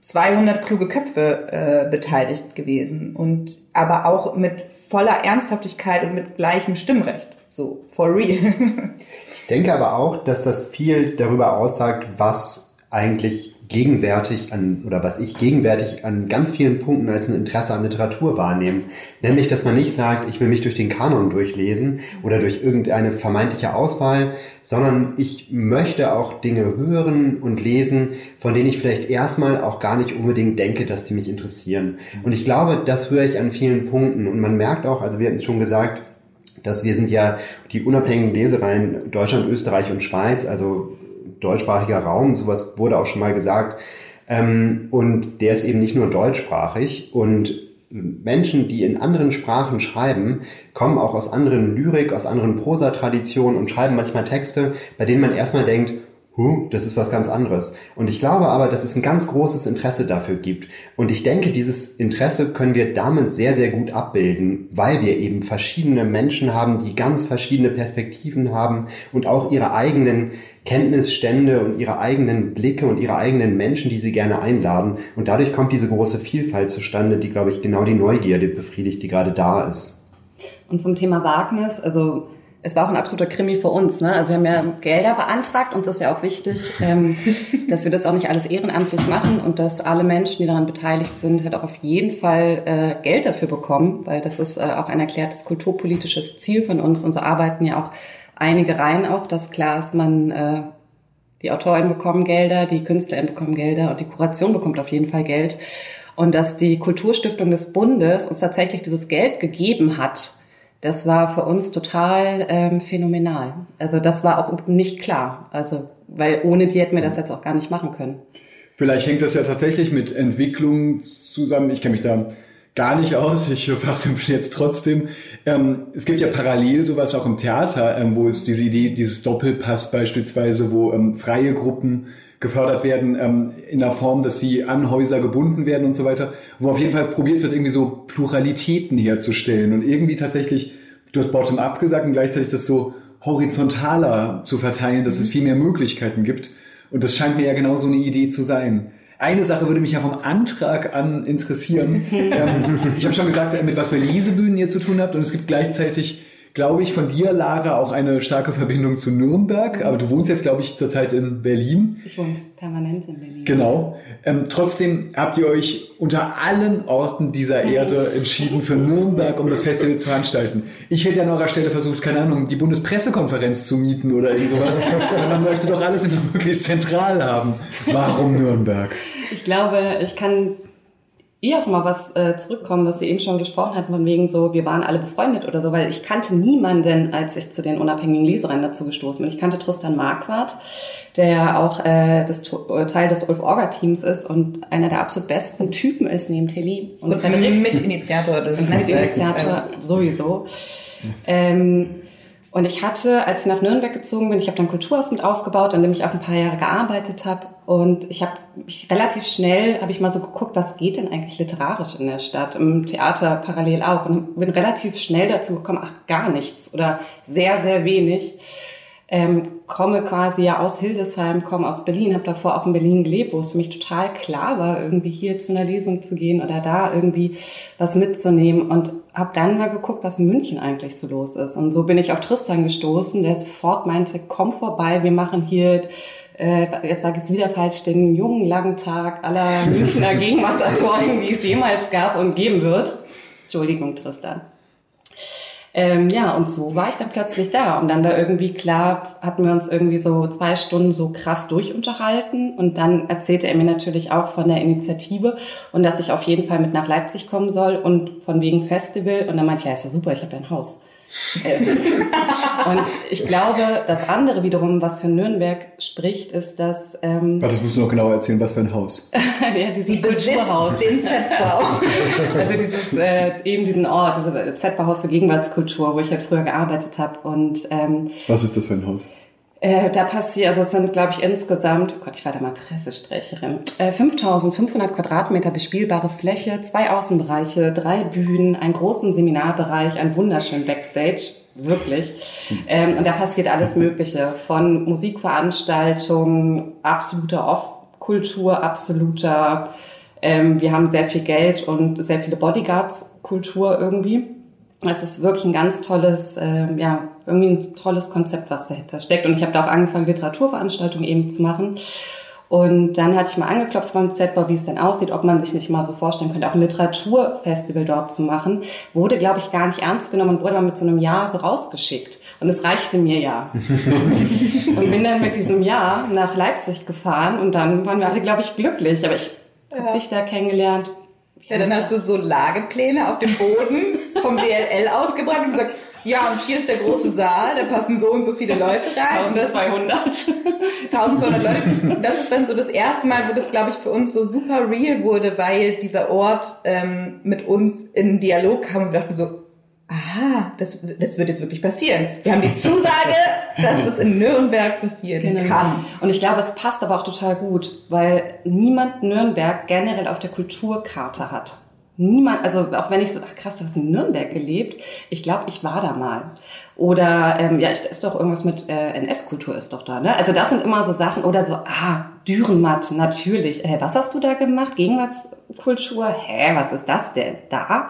200 kluge Köpfe äh, beteiligt gewesen und aber auch mit voller Ernsthaftigkeit und mit gleichem Stimmrecht. So, for real. Ich denke aber auch, dass das viel darüber aussagt, was eigentlich gegenwärtig an, oder was ich gegenwärtig an ganz vielen Punkten als ein Interesse an Literatur wahrnehme. Nämlich, dass man nicht sagt, ich will mich durch den Kanon durchlesen oder durch irgendeine vermeintliche Auswahl, sondern ich möchte auch Dinge hören und lesen, von denen ich vielleicht erstmal auch gar nicht unbedingt denke, dass die mich interessieren. Und ich glaube, das höre ich an vielen Punkten. Und man merkt auch, also wir hatten es schon gesagt, dass wir sind ja die unabhängigen Lesereien Deutschland, Österreich und Schweiz, also deutschsprachiger Raum, sowas wurde auch schon mal gesagt. Ähm, und der ist eben nicht nur deutschsprachig und Menschen, die in anderen Sprachen schreiben, kommen auch aus anderen Lyrik, aus anderen Prosatraditionen und schreiben manchmal Texte, bei denen man erstmal denkt, huh, das ist was ganz anderes. Und ich glaube aber, dass es ein ganz großes Interesse dafür gibt. Und ich denke, dieses Interesse können wir damit sehr, sehr gut abbilden, weil wir eben verschiedene Menschen haben, die ganz verschiedene Perspektiven haben und auch ihre eigenen Kenntnisstände und ihre eigenen Blicke und ihre eigenen Menschen, die sie gerne einladen. Und dadurch kommt diese große Vielfalt zustande, die, glaube ich, genau die Neugierde befriedigt, die gerade da ist. Und zum Thema Wagnis, also es war auch ein absoluter Krimi für uns. Ne? Also wir haben ja Gelder beantragt. Uns ist ja auch wichtig, ähm, dass wir das auch nicht alles ehrenamtlich machen und dass alle Menschen, die daran beteiligt sind, halt auch auf jeden Fall äh, Geld dafür bekommen, weil das ist äh, auch ein erklärtes kulturpolitisches Ziel von uns. Und so arbeiten ja auch einige Reihen auch, dass klar ist, man äh, die Autoren bekommen Gelder, die KünstlerInnen bekommen Gelder und die Kuration bekommt auf jeden Fall Geld. Und dass die Kulturstiftung des Bundes uns tatsächlich dieses Geld gegeben hat, das war für uns total ähm, phänomenal. Also das war auch nicht klar. Also, weil ohne die hätten wir das jetzt auch gar nicht machen können. Vielleicht hängt das ja tatsächlich mit Entwicklung zusammen. Ich kenne mich da gar nicht aus. Ich fachsimpel jetzt trotzdem. Ähm, es gibt ja parallel sowas auch im Theater, ähm, wo es diese Idee, dieses Doppelpass beispielsweise, wo ähm, freie Gruppen gefördert werden ähm, in der Form, dass sie an Häuser gebunden werden und so weiter, wo auf jeden Fall probiert wird, irgendwie so Pluralitäten herzustellen und irgendwie tatsächlich, du hast Bottom-up gesagt und gleichzeitig das so horizontaler zu verteilen, dass es viel mehr Möglichkeiten gibt. Und das scheint mir ja genau so eine Idee zu sein. Eine Sache würde mich ja vom Antrag an interessieren. ähm, ich habe schon gesagt, mit was für Lesebühnen ihr zu tun habt und es gibt gleichzeitig glaube ich, von dir, Lara, auch eine starke Verbindung zu Nürnberg. Aber du wohnst jetzt, glaube ich, zurzeit in Berlin. Ich wohne permanent in Berlin. Genau. Ähm, trotzdem habt ihr euch unter allen Orten dieser Erde entschieden für Nürnberg, um das Festival zu veranstalten. Ich hätte an eurer Stelle versucht, keine Ahnung, die Bundespressekonferenz zu mieten oder irgend sowas. Man möchte doch alles immer möglichst zentral haben. Warum Nürnberg? Ich glaube, ich kann eher auch mal was äh, zurückkommen, was Sie eben schon gesprochen hatten, von wegen so, wir waren alle befreundet oder so, weil ich kannte niemanden, als ich zu den unabhängigen Lesereien dazu gestoßen bin. Ich kannte Tristan Marquardt, der auch äh, das, Teil des Ulf Orga Teams ist und einer der absolut besten Typen ist neben Telly und, und Frederik. Mitinitiator des Netzwerks. Mitinitiator sowieso. Ähm, und ich hatte, als ich nach Nürnberg gezogen bin, ich habe dann Kulturhaus mit aufgebaut, an dem ich auch ein paar Jahre gearbeitet habe. Und ich habe relativ schnell, habe ich mal so geguckt, was geht denn eigentlich literarisch in der Stadt, im Theater parallel auch. Und bin relativ schnell dazu gekommen, ach, gar nichts oder sehr, sehr wenig ähm, komme quasi ja aus Hildesheim, komme aus Berlin, habe davor auch in Berlin gelebt, wo es für mich total klar war, irgendwie hier zu einer Lesung zu gehen oder da irgendwie was mitzunehmen und habe dann mal geguckt, was in München eigentlich so los ist. Und so bin ich auf Tristan gestoßen, der sofort meinte, komm vorbei, wir machen hier äh, jetzt sage ich es wieder falsch, den jungen langen Tag aller Münchner Gegenwartsautoren, die es jemals gab und geben wird. Entschuldigung, Tristan. Ähm, ja, und so war ich dann plötzlich da. Und dann war irgendwie klar, hatten wir uns irgendwie so zwei Stunden so krass durchunterhalten. Und dann erzählte er mir natürlich auch von der Initiative und dass ich auf jeden Fall mit nach Leipzig kommen soll und von wegen Festival. Und dann meinte ich, ja, ist ja super, ich habe ja ein Haus. Äh, und ich glaube, das andere wiederum, was für Nürnberg spricht, ist, dass... Ähm, Warte, das musst du noch genauer erzählen, was für ein Haus. ja, dieses Kulturhaus. den Z-Bau. also dieses, äh, eben diesen Ort, dieses Z-Bauhaus für Gegenwartskultur, wo ich halt früher gearbeitet habe. Und ähm, Was ist das für ein Haus? Äh, da passiert, also es sind, glaube ich, insgesamt, oh Gott, ich war da mal Pressesprecherin, äh, 5500 Quadratmeter bespielbare Fläche, zwei Außenbereiche, drei Bühnen, einen großen Seminarbereich, ein wunderschönen Backstage, wirklich. Ähm, und da passiert alles Mögliche, von Musikveranstaltungen, absoluter Off-Kultur, absoluter, ähm, wir haben sehr viel Geld und sehr viele Bodyguards-Kultur irgendwie. Es ist wirklich ein ganz tolles, äh, ja, irgendwie ein tolles Konzept, was dahinter steckt. Und ich habe da auch angefangen, Literaturveranstaltungen eben zu machen. Und dann hatte ich mal angeklopft beim ZBA, wie es denn aussieht, ob man sich nicht mal so vorstellen könnte, auch ein Literaturfestival dort zu machen. Wurde, glaube ich, gar nicht ernst genommen und wurde mal mit so einem Jahr so rausgeschickt. Und es reichte mir ja. und bin dann mit diesem Jahr nach Leipzig gefahren und dann waren wir alle, glaube ich, glücklich. Aber ich ja. habe dich da kennengelernt, ja, dann hast du so Lagepläne auf dem Boden vom DLL ausgebracht und gesagt, ja, und hier ist der große Saal, da passen so und so viele Leute rein. 1200. 1200 Leute. Das ist dann so das erste Mal, wo das, glaube ich, für uns so super real wurde, weil dieser Ort ähm, mit uns in Dialog kam und wir dachten so, aha, das, das wird jetzt wirklich passieren. Wir haben die Zusage, dass das in Nürnberg passieren genau. kann. Und ich glaube, es passt aber auch total gut, weil niemand Nürnberg generell auf der Kulturkarte hat. Niemand, also auch wenn ich so, ach krass, du hast in Nürnberg gelebt, ich glaube, ich war da mal. Oder ähm, ja, ist doch irgendwas mit äh, NS-Kultur ist doch da, ne? Also das sind immer so Sachen, oder so, ah, Dürrenmatt, natürlich. Äh, was hast du da gemacht? Gegenwartskultur? Hä, was ist das denn da?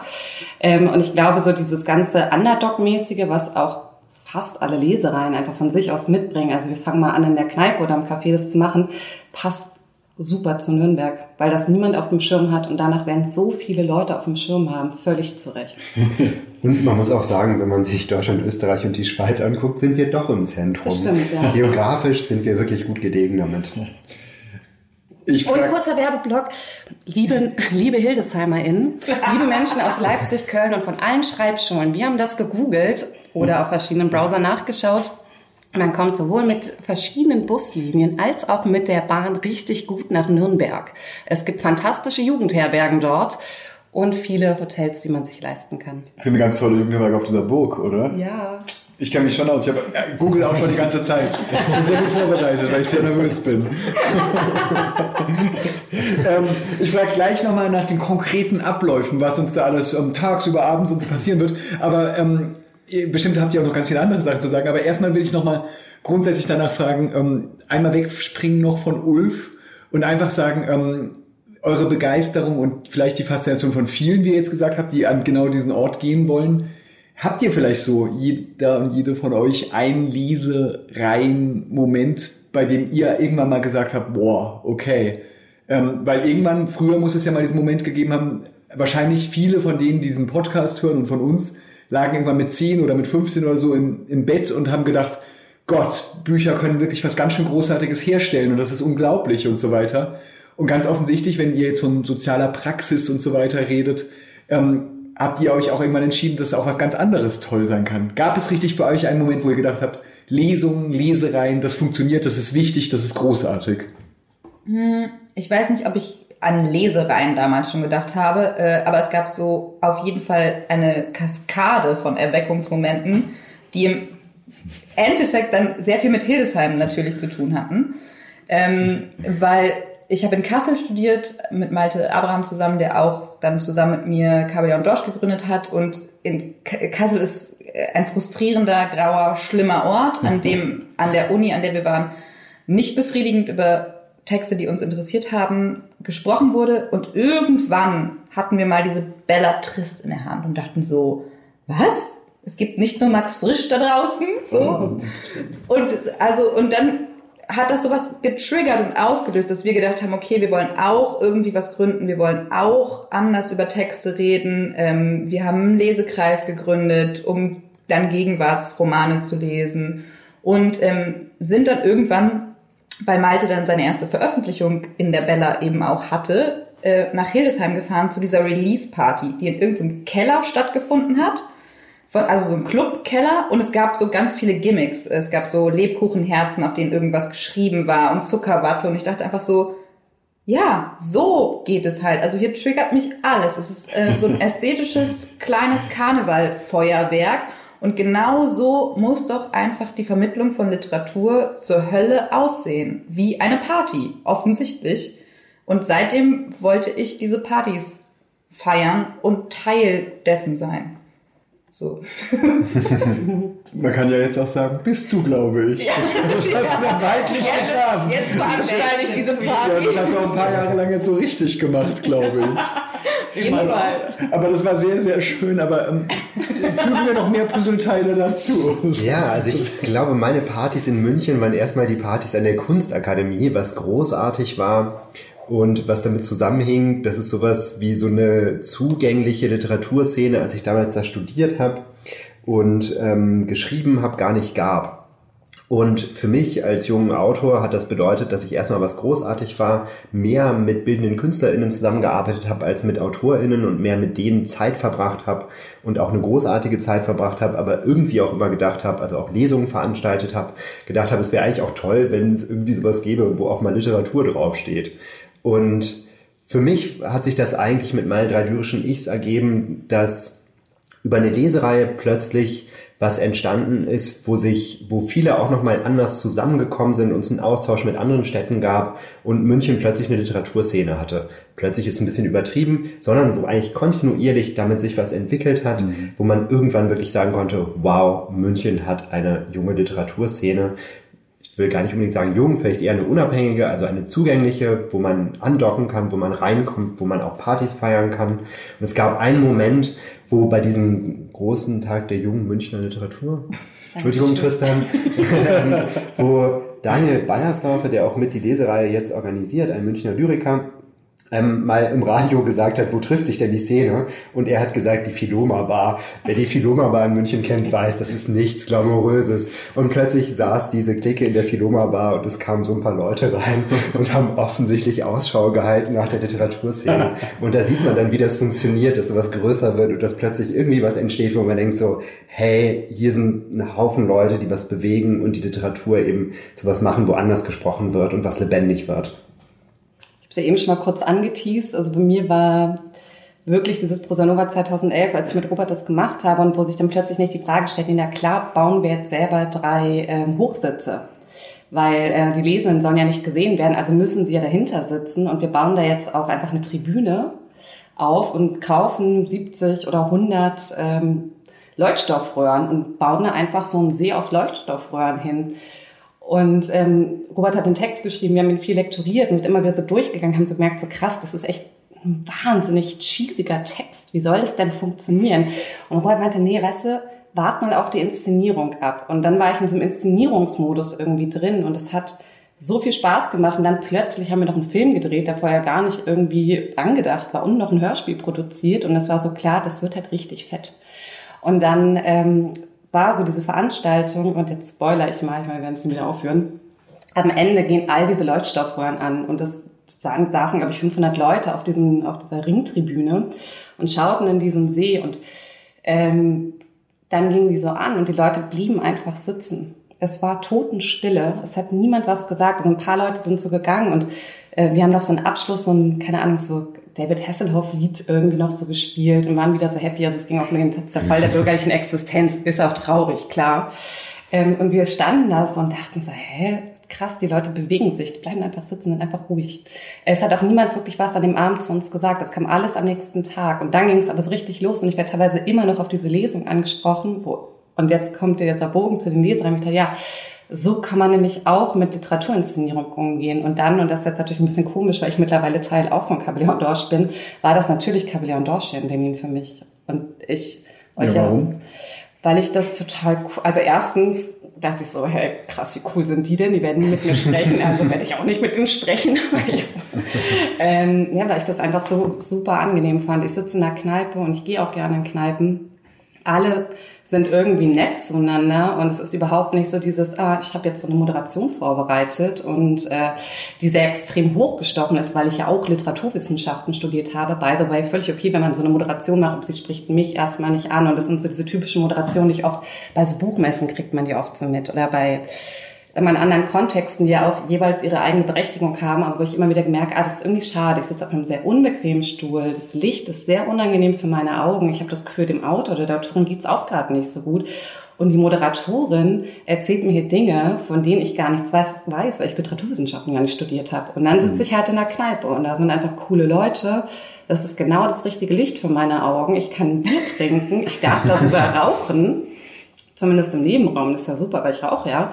Ähm, und ich glaube, so dieses ganze Underdog-mäßige, was auch fast alle Lesereien einfach von sich aus mitbringen, also wir fangen mal an in der Kneipe oder im Café das zu machen, passt super zu Nürnberg, weil das niemand auf dem Schirm hat und danach werden so viele Leute auf dem Schirm haben, völlig zu Recht. Und man muss auch sagen, wenn man sich Deutschland, Österreich und die Schweiz anguckt, sind wir doch im Zentrum. Das stimmt, ja. Geografisch sind wir wirklich gut gelegen damit. Ich und kurzer Werbeblock. Liebe, liebe HildesheimerInnen, liebe Menschen aus Leipzig, Köln und von allen Schreibschulen, wir haben das gegoogelt oder auf verschiedenen Browser nachgeschaut. Man kommt sowohl mit verschiedenen Buslinien als auch mit der Bahn richtig gut nach Nürnberg. Es gibt fantastische Jugendherbergen dort und viele Hotels, die man sich leisten kann. Das ist eine ganz tolle Jugendherberge auf dieser Burg, oder? Ja. Ich kenne mich schon aus. Ich habe ja, Google auch schon die ganze Zeit. Ich bin sehr gut vorbereitet, weil ich sehr nervös bin. ähm, ich frage gleich nochmal nach den konkreten Abläufen, was uns da alles ähm, tagsüber, abends und so passieren wird. Aber ähm, bestimmt habt ihr auch noch ganz viele andere Sachen zu sagen. Aber erstmal will ich nochmal grundsätzlich danach fragen, ähm, einmal wegspringen noch von Ulf und einfach sagen, ähm, eure Begeisterung und vielleicht die Faszination von vielen, wie ihr jetzt gesagt habt, die an genau diesen Ort gehen wollen. Habt ihr vielleicht so, jeder und jede von euch, einen Lesereien-Moment, bei dem ihr irgendwann mal gesagt habt, boah, okay. Ähm, weil irgendwann, früher muss es ja mal diesen Moment gegeben haben, wahrscheinlich viele von denen, die diesen Podcast hören und von uns, lagen irgendwann mit 10 oder mit 15 oder so im, im Bett und haben gedacht, Gott, Bücher können wirklich was ganz schön Großartiges herstellen und das ist unglaublich und so weiter. Und ganz offensichtlich, wenn ihr jetzt von sozialer Praxis und so weiter redet, ähm, habt ihr euch auch irgendwann entschieden, dass auch was ganz anderes toll sein kann. Gab es richtig für euch einen Moment, wo ihr gedacht habt, Lesungen, Lesereien, das funktioniert, das ist wichtig, das ist großartig? Hm, ich weiß nicht, ob ich an Lesereien damals schon gedacht habe, äh, aber es gab so auf jeden Fall eine Kaskade von Erweckungsmomenten, die im Endeffekt dann sehr viel mit Hildesheim natürlich zu tun hatten, ähm, weil ich habe in Kassel studiert mit Malte Abraham zusammen, der auch dann zusammen mit mir Kabeljau und Dorsch gegründet hat. Und in Kassel ist ein frustrierender, grauer, schlimmer Ort, an dem an der Uni, an der wir waren, nicht befriedigend über Texte, die uns interessiert haben, gesprochen wurde. Und irgendwann hatten wir mal diese Bellatrist in der Hand und dachten so, was? Es gibt nicht nur Max Frisch da draußen, so. Und also, und dann hat das sowas getriggert und ausgelöst, dass wir gedacht haben, okay, wir wollen auch irgendwie was gründen, wir wollen auch anders über Texte reden. Ähm, wir haben einen Lesekreis gegründet, um dann Gegenwartsromane zu lesen und ähm, sind dann irgendwann, weil Malte dann seine erste Veröffentlichung in der Bella eben auch hatte, äh, nach Hildesheim gefahren zu dieser Release-Party, die in irgendeinem Keller stattgefunden hat von, also so ein Clubkeller und es gab so ganz viele Gimmicks. Es gab so Lebkuchenherzen, auf denen irgendwas geschrieben war und Zuckerwatte und ich dachte einfach so, ja, so geht es halt. Also hier triggert mich alles. Es ist äh, so ein ästhetisches kleines Karnevalfeuerwerk und genau so muss doch einfach die Vermittlung von Literatur zur Hölle aussehen, wie eine Party, offensichtlich. Und seitdem wollte ich diese Partys feiern und Teil dessen sein. So. Man kann ja jetzt auch sagen, bist du, glaube ich. Ja, das, hast du ja weitlich jetzt, getan. Jetzt veranstalte ich diese Party. Ja, das hast du auch ein paar Jahre lang jetzt so richtig gemacht, glaube ich. Jeden Fall. Aber das war sehr, sehr schön. Aber ähm, fügen wir noch mehr Puzzleteile dazu. Ja, also ich glaube, meine Partys in München waren erstmal die Partys an der Kunstakademie, was großartig war. Und was damit zusammenhing, das ist sowas wie so eine zugängliche Literaturszene, als ich damals da studiert habe und ähm, geschrieben habe, gar nicht gab. Und für mich als jungen Autor hat das bedeutet, dass ich erstmal was großartig war, mehr mit bildenden KünstlerInnen zusammengearbeitet habe als mit AutorInnen und mehr mit denen Zeit verbracht habe und auch eine großartige Zeit verbracht habe, aber irgendwie auch immer gedacht habe, also auch Lesungen veranstaltet habe, gedacht habe, es wäre eigentlich auch toll, wenn es irgendwie sowas gäbe, wo auch mal Literatur draufsteht. Und für mich hat sich das eigentlich mit meinen drei lyrischen Ichs ergeben, dass über eine Lesereihe plötzlich was entstanden ist, wo sich, wo viele auch nochmal anders zusammengekommen sind, uns einen Austausch mit anderen Städten gab und München plötzlich eine Literaturszene hatte. Plötzlich ist ein bisschen übertrieben, sondern wo eigentlich kontinuierlich damit sich was entwickelt hat, mhm. wo man irgendwann wirklich sagen konnte, wow, München hat eine junge Literaturszene, ich will gar nicht unbedingt sagen jung, vielleicht eher eine unabhängige, also eine zugängliche, wo man andocken kann, wo man reinkommt, wo man auch Partys feiern kann. Und es gab einen Moment, wo bei diesem großen Tag der jungen Münchner Literatur, Entschuldigung Tristan, wo Daniel Beiersdorfer, der auch mit die Lesereihe jetzt organisiert, ein Münchner Lyriker, ähm, mal im Radio gesagt hat, wo trifft sich denn die Szene? Und er hat gesagt, die Philoma Bar. Wer die Philoma Bar in München kennt, weiß, das ist nichts Glamouröses. Und plötzlich saß diese Clique in der Philoma Bar und es kamen so ein paar Leute rein und haben offensichtlich Ausschau gehalten nach der Literaturszene. Und da sieht man dann, wie das funktioniert, dass sowas größer wird und dass plötzlich irgendwie was entsteht, wo man denkt so, hey, hier sind ein Haufen Leute, die was bewegen und die Literatur eben zu was machen, wo anders gesprochen wird und was lebendig wird ja eben schon mal kurz angeteased. Also bei mir war wirklich dieses Prosanova 2011, als ich mit Robert das gemacht habe und wo sich dann plötzlich nicht die Frage stellt, na klar, bauen wir jetzt selber drei ähm, Hochsitze. Weil äh, die Lesenden sollen ja nicht gesehen werden, also müssen sie ja dahinter sitzen und wir bauen da jetzt auch einfach eine Tribüne auf und kaufen 70 oder 100 ähm, Leuchtstoffröhren und bauen da einfach so einen See aus Leuchtstoffröhren hin. Und ähm, Robert hat den Text geschrieben, wir haben ihn viel lektoriert und sind immer wieder so durchgegangen, haben so gemerkt, so krass, das ist echt ein wahnsinnig cheesiger Text. Wie soll das denn funktionieren? Und Robert meinte, nee, weißt du, wart mal auf die Inszenierung ab. Und dann war ich in diesem Inszenierungsmodus irgendwie drin und es hat so viel Spaß gemacht. Und dann plötzlich haben wir noch einen Film gedreht, der vorher gar nicht irgendwie angedacht war und noch ein Hörspiel produziert. Und es war so klar, das wird halt richtig fett. Und dann ähm, war so diese Veranstaltung, und jetzt spoiler ich mal, weil wir werden es wieder aufführen, am Ende gehen all diese Leuchtstoffröhren an und das saßen, glaube ich, 500 Leute auf, diesen, auf dieser Ringtribüne und schauten in diesen See und ähm, dann gingen die so an und die Leute blieben einfach sitzen. Es war Totenstille. Es hat niemand was gesagt. Also ein paar Leute sind so gegangen und äh, wir haben noch so einen Abschluss, so ein, keine Ahnung, so David Hasselhoff-Lied irgendwie noch so gespielt und waren wieder so happy. Also es ging auch um den Zerfall der bürgerlichen Existenz. Ist auch traurig, klar. Ähm, und wir standen da so und dachten so, hä, krass, die Leute bewegen sich, die bleiben einfach sitzen, sind einfach ruhig. Es hat auch niemand wirklich was an dem Abend zu uns gesagt. Das kam alles am nächsten Tag. Und dann ging es aber so richtig los und ich werde teilweise immer noch auf diese Lesung angesprochen, wo, und jetzt kommt der Bogen zu den Lesern. Ich dachte, ja, so kann man nämlich auch mit Literaturinszenierung umgehen. Und dann, und das ist jetzt natürlich ein bisschen komisch, weil ich mittlerweile Teil auch von Cabalet und Dorsch bin, war das natürlich Cabalet und Dorsch in Berlin für mich. Und ich euch ja, warum? Ja, weil ich das total cool, also erstens dachte ich so, hey, krass, wie cool sind die denn? Die werden nie mit mir sprechen, also werde ich auch nicht mit denen sprechen. ähm, ja, weil ich das einfach so super angenehm fand. Ich sitze in der Kneipe und ich gehe auch gerne in Kneipen. Alle sind irgendwie nett zueinander und es ist überhaupt nicht so dieses, ah, ich habe jetzt so eine Moderation vorbereitet und äh, die sehr extrem hochgestochen ist, weil ich ja auch Literaturwissenschaften studiert habe. By the way, völlig okay, wenn man so eine Moderation macht und sie spricht mich erstmal nicht an und das sind so diese typischen Moderationen, die ich oft bei so Buchmessen kriegt man die oft so mit oder bei in anderen Kontexten, die ja auch jeweils ihre eigene Berechtigung haben, aber wo ich immer wieder gemerkt, ah, das ist irgendwie schade. Ich sitze auf einem sehr unbequemen Stuhl. Das Licht ist sehr unangenehm für meine Augen. Ich habe das Gefühl, dem Autor oder der Autorin geht's auch gerade nicht so gut. Und die Moderatorin erzählt mir hier Dinge, von denen ich gar nichts weiß, weil ich Literaturwissenschaften gar nicht studiert habe. Und dann sitze mhm. ich halt in der Kneipe und da sind einfach coole Leute. Das ist genau das richtige Licht für meine Augen. Ich kann Bier trinken, ich darf da sogar rauchen. Zumindest im Nebenraum, das ist ja super, weil ich rauche ja.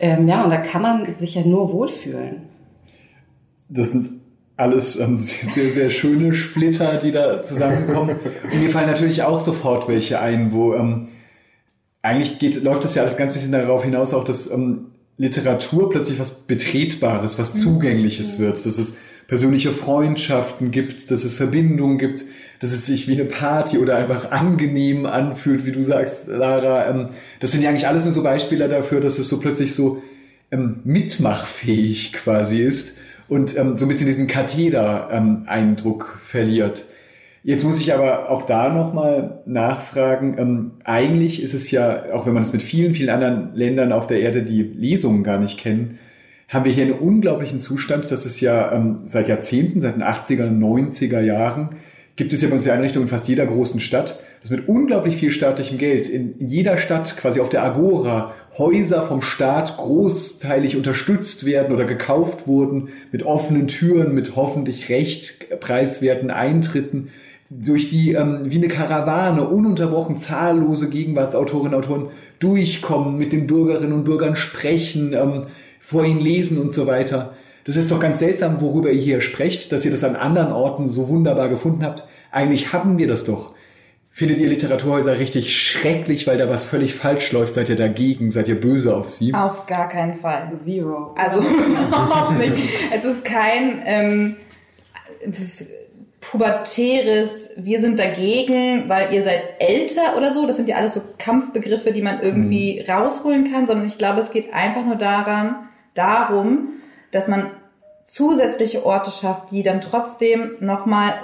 Ähm, ja, und da kann man sich ja nur wohlfühlen. Das sind alles ähm, sehr, sehr schöne Splitter, die da zusammenkommen. Und mir fallen natürlich auch sofort welche ein, wo ähm, eigentlich geht, läuft das ja alles ganz bisschen darauf hinaus, auch dass ähm, Literatur plötzlich was Betretbares, was mhm. Zugängliches wird, dass es persönliche Freundschaften gibt, dass es Verbindungen gibt, dass es sich wie eine Party oder einfach angenehm anfühlt, wie du sagst, Lara. Ähm, das sind ja eigentlich alles nur so Beispiele dafür, dass es so plötzlich so ähm, mitmachfähig quasi ist und ähm, so ein bisschen diesen Katheder-Eindruck verliert. Jetzt muss ich aber auch da nochmal nachfragen. Ähm, eigentlich ist es ja, auch wenn man es mit vielen, vielen anderen Ländern auf der Erde, die Lesungen gar nicht kennen, haben wir hier einen unglaublichen Zustand, dass es ja ähm, seit Jahrzehnten, seit den 80er, 90er Jahren gibt es ja bei uns die Einrichtungen in fast jeder großen Stadt, dass mit unglaublich viel staatlichem Geld in, in jeder Stadt quasi auf der Agora Häuser vom Staat großteilig unterstützt werden oder gekauft wurden mit offenen Türen, mit hoffentlich recht preiswerten Eintritten, durch die ähm, wie eine Karawane ununterbrochen zahllose Gegenwartsautorinnen und Autoren durchkommen, mit den Bürgerinnen und Bürgern sprechen, ähm, vor ihnen lesen und so weiter. Das ist doch ganz seltsam, worüber ihr hier sprecht, dass ihr das an anderen Orten so wunderbar gefunden habt. Eigentlich haben wir das doch. Findet ihr Literaturhäuser richtig schrecklich, weil da was völlig falsch läuft? Seid ihr dagegen? Seid ihr böse auf sie? Auf gar keinen Fall. Zero. Also überhaupt nicht. Es ist kein, ähm, pubertäres, wir sind dagegen, weil ihr seid älter oder so. Das sind ja alles so Kampfbegriffe, die man irgendwie mhm. rausholen kann, sondern ich glaube, es geht einfach nur daran, darum, dass man zusätzliche Orte schafft, die dann trotzdem nochmal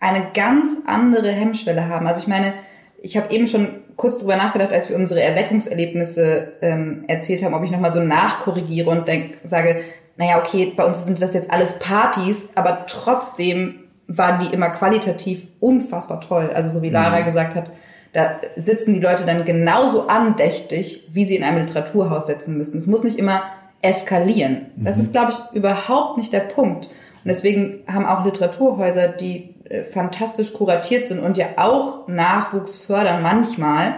eine ganz andere Hemmschwelle haben. Also ich meine, ich habe eben schon kurz drüber nachgedacht, als wir unsere Erweckungserlebnisse ähm, erzählt haben, ob ich nochmal so nachkorrigiere und denk, sage, naja, okay, bei uns sind das jetzt alles Partys, aber trotzdem waren die immer qualitativ unfassbar toll. Also so wie Lara mhm. gesagt hat, da sitzen die Leute dann genauso andächtig, wie sie in einem Literaturhaus sitzen müssen. Es muss nicht immer eskalieren. Das mhm. ist, glaube ich, überhaupt nicht der Punkt. Und deswegen haben auch Literaturhäuser, die äh, fantastisch kuratiert sind und ja auch Nachwuchs fördern manchmal,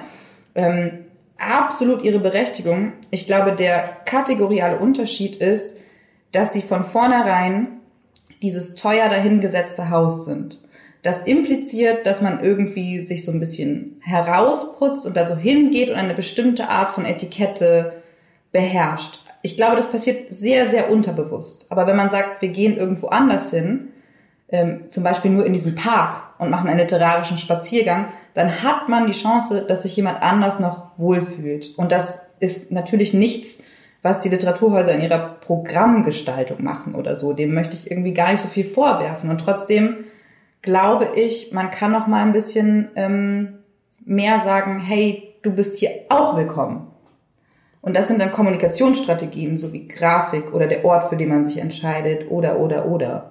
ähm, absolut ihre Berechtigung. Ich glaube, der kategoriale Unterschied ist, dass sie von vornherein dieses teuer dahingesetzte Haus sind. Das impliziert, dass man irgendwie sich so ein bisschen herausputzt und da so hingeht und eine bestimmte Art von Etikette beherrscht. Ich glaube, das passiert sehr, sehr unterbewusst. Aber wenn man sagt, wir gehen irgendwo anders hin, ähm, zum Beispiel nur in diesem Park und machen einen literarischen Spaziergang, dann hat man die Chance, dass sich jemand anders noch wohlfühlt. Und das ist natürlich nichts, was die Literaturhäuser in ihrer Programmgestaltung machen oder so. Dem möchte ich irgendwie gar nicht so viel vorwerfen. Und trotzdem glaube ich, man kann noch mal ein bisschen ähm, mehr sagen, hey, du bist hier auch willkommen. Und das sind dann Kommunikationsstrategien, so wie Grafik oder der Ort, für den man sich entscheidet oder, oder, oder.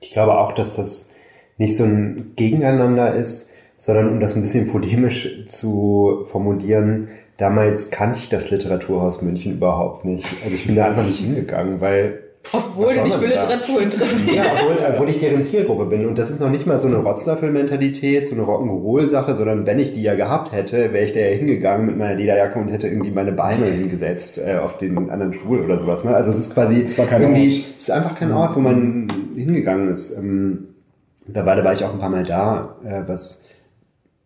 Ich glaube auch, dass das nicht so ein Gegeneinander ist, sondern um das ein bisschen polemisch zu formulieren, damals kannte ich das Literaturhaus München überhaupt nicht. Also ich bin da einfach nicht hingegangen, weil obwohl du dich für Literatur interessierst. Ja, obwohl, obwohl ich deren Zielgruppe bin. Und das ist noch nicht mal so eine Rotzlöffel-Mentalität, so eine Rock'n'Roll-Sache, sondern wenn ich die ja gehabt hätte, wäre ich da ja hingegangen mit meiner Lederjacke und hätte irgendwie meine Beine hingesetzt äh, auf den anderen Stuhl oder sowas. Ne? Also es ist quasi es war irgendwie, Ort. es ist einfach kein Ort, wo man hingegangen ist. Ähm, mittlerweile war ich auch ein paar Mal da, äh, was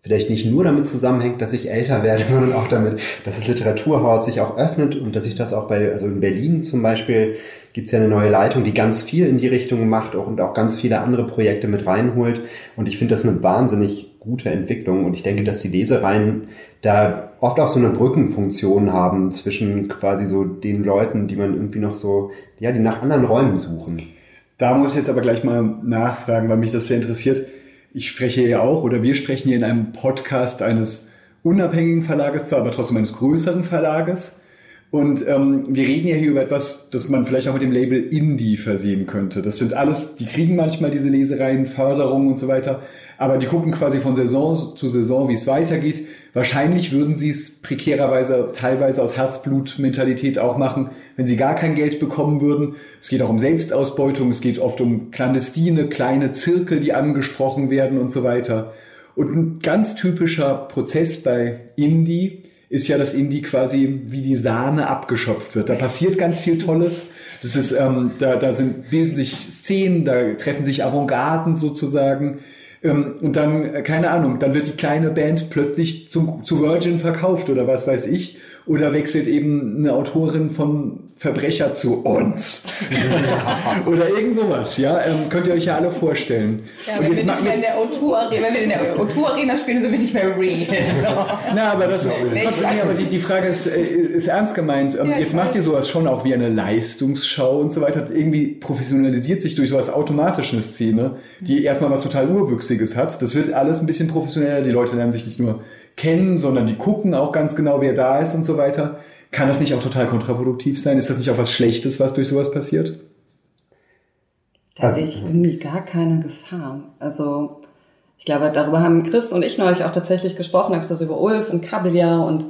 vielleicht nicht nur damit zusammenhängt, dass ich älter werde, sondern auch damit, dass das Literaturhaus sich auch öffnet und dass ich das auch bei, also in Berlin zum Beispiel, gibt es ja eine neue Leitung, die ganz viel in die Richtung macht auch, und auch ganz viele andere Projekte mit reinholt. Und ich finde das eine wahnsinnig gute Entwicklung. Und ich denke, dass die Lesereien da oft auch so eine Brückenfunktion haben zwischen quasi so den Leuten, die man irgendwie noch so, ja, die nach anderen Räumen suchen. Da muss ich jetzt aber gleich mal nachfragen, weil mich das sehr interessiert. Ich spreche ja auch, oder wir sprechen hier in einem Podcast eines unabhängigen Verlages, zwar aber trotzdem eines größeren Verlages. Und ähm, wir reden ja hier über etwas, das man vielleicht auch mit dem Label Indie versehen könnte. Das sind alles, die kriegen manchmal diese Lesereien, Förderungen und so weiter, aber die gucken quasi von Saison zu Saison, wie es weitergeht. Wahrscheinlich würden sie es prekärerweise teilweise aus Herzblut-Mentalität auch machen, wenn sie gar kein Geld bekommen würden. Es geht auch um Selbstausbeutung, es geht oft um clandestine, kleine Zirkel, die angesprochen werden und so weiter. Und ein ganz typischer Prozess bei Indie ist ja, dass Indie quasi wie die Sahne abgeschöpft wird. Da passiert ganz viel Tolles. Das ist, ähm, da, da sind, bilden sich Szenen, da treffen sich Avantgarden sozusagen. Ähm, und dann, äh, keine Ahnung, dann wird die kleine Band plötzlich zum, zu Virgin verkauft oder was weiß ich. Oder wechselt eben eine Autorin von Verbrecher zu uns. Oder irgend sowas, ja. Ähm, könnt ihr euch ja alle vorstellen. Ja, wenn, wir nicht mehr in der O2 Arena, wenn wir in der O2 Arena spielen, sind wir nicht mehr real. So. Na, aber das ist, nee, aber die, die Frage ist, äh, ist ernst gemeint. Ähm, ja, jetzt macht ihr sowas schon auch wie eine Leistungsschau und so weiter. Irgendwie professionalisiert sich durch sowas automatisch eine Szene, die erstmal was total Urwüchsiges hat. Das wird alles ein bisschen professioneller. Die Leute lernen sich nicht nur kennen, sondern die gucken auch ganz genau, wer da ist und so weiter. Kann das nicht auch total kontraproduktiv sein? Ist das nicht auch was Schlechtes, was durch sowas passiert? Da sehe ich irgendwie gar keine Gefahr. Also ich glaube, darüber haben Chris und ich neulich auch tatsächlich gesprochen, habe so über Ulf und Kabeljau und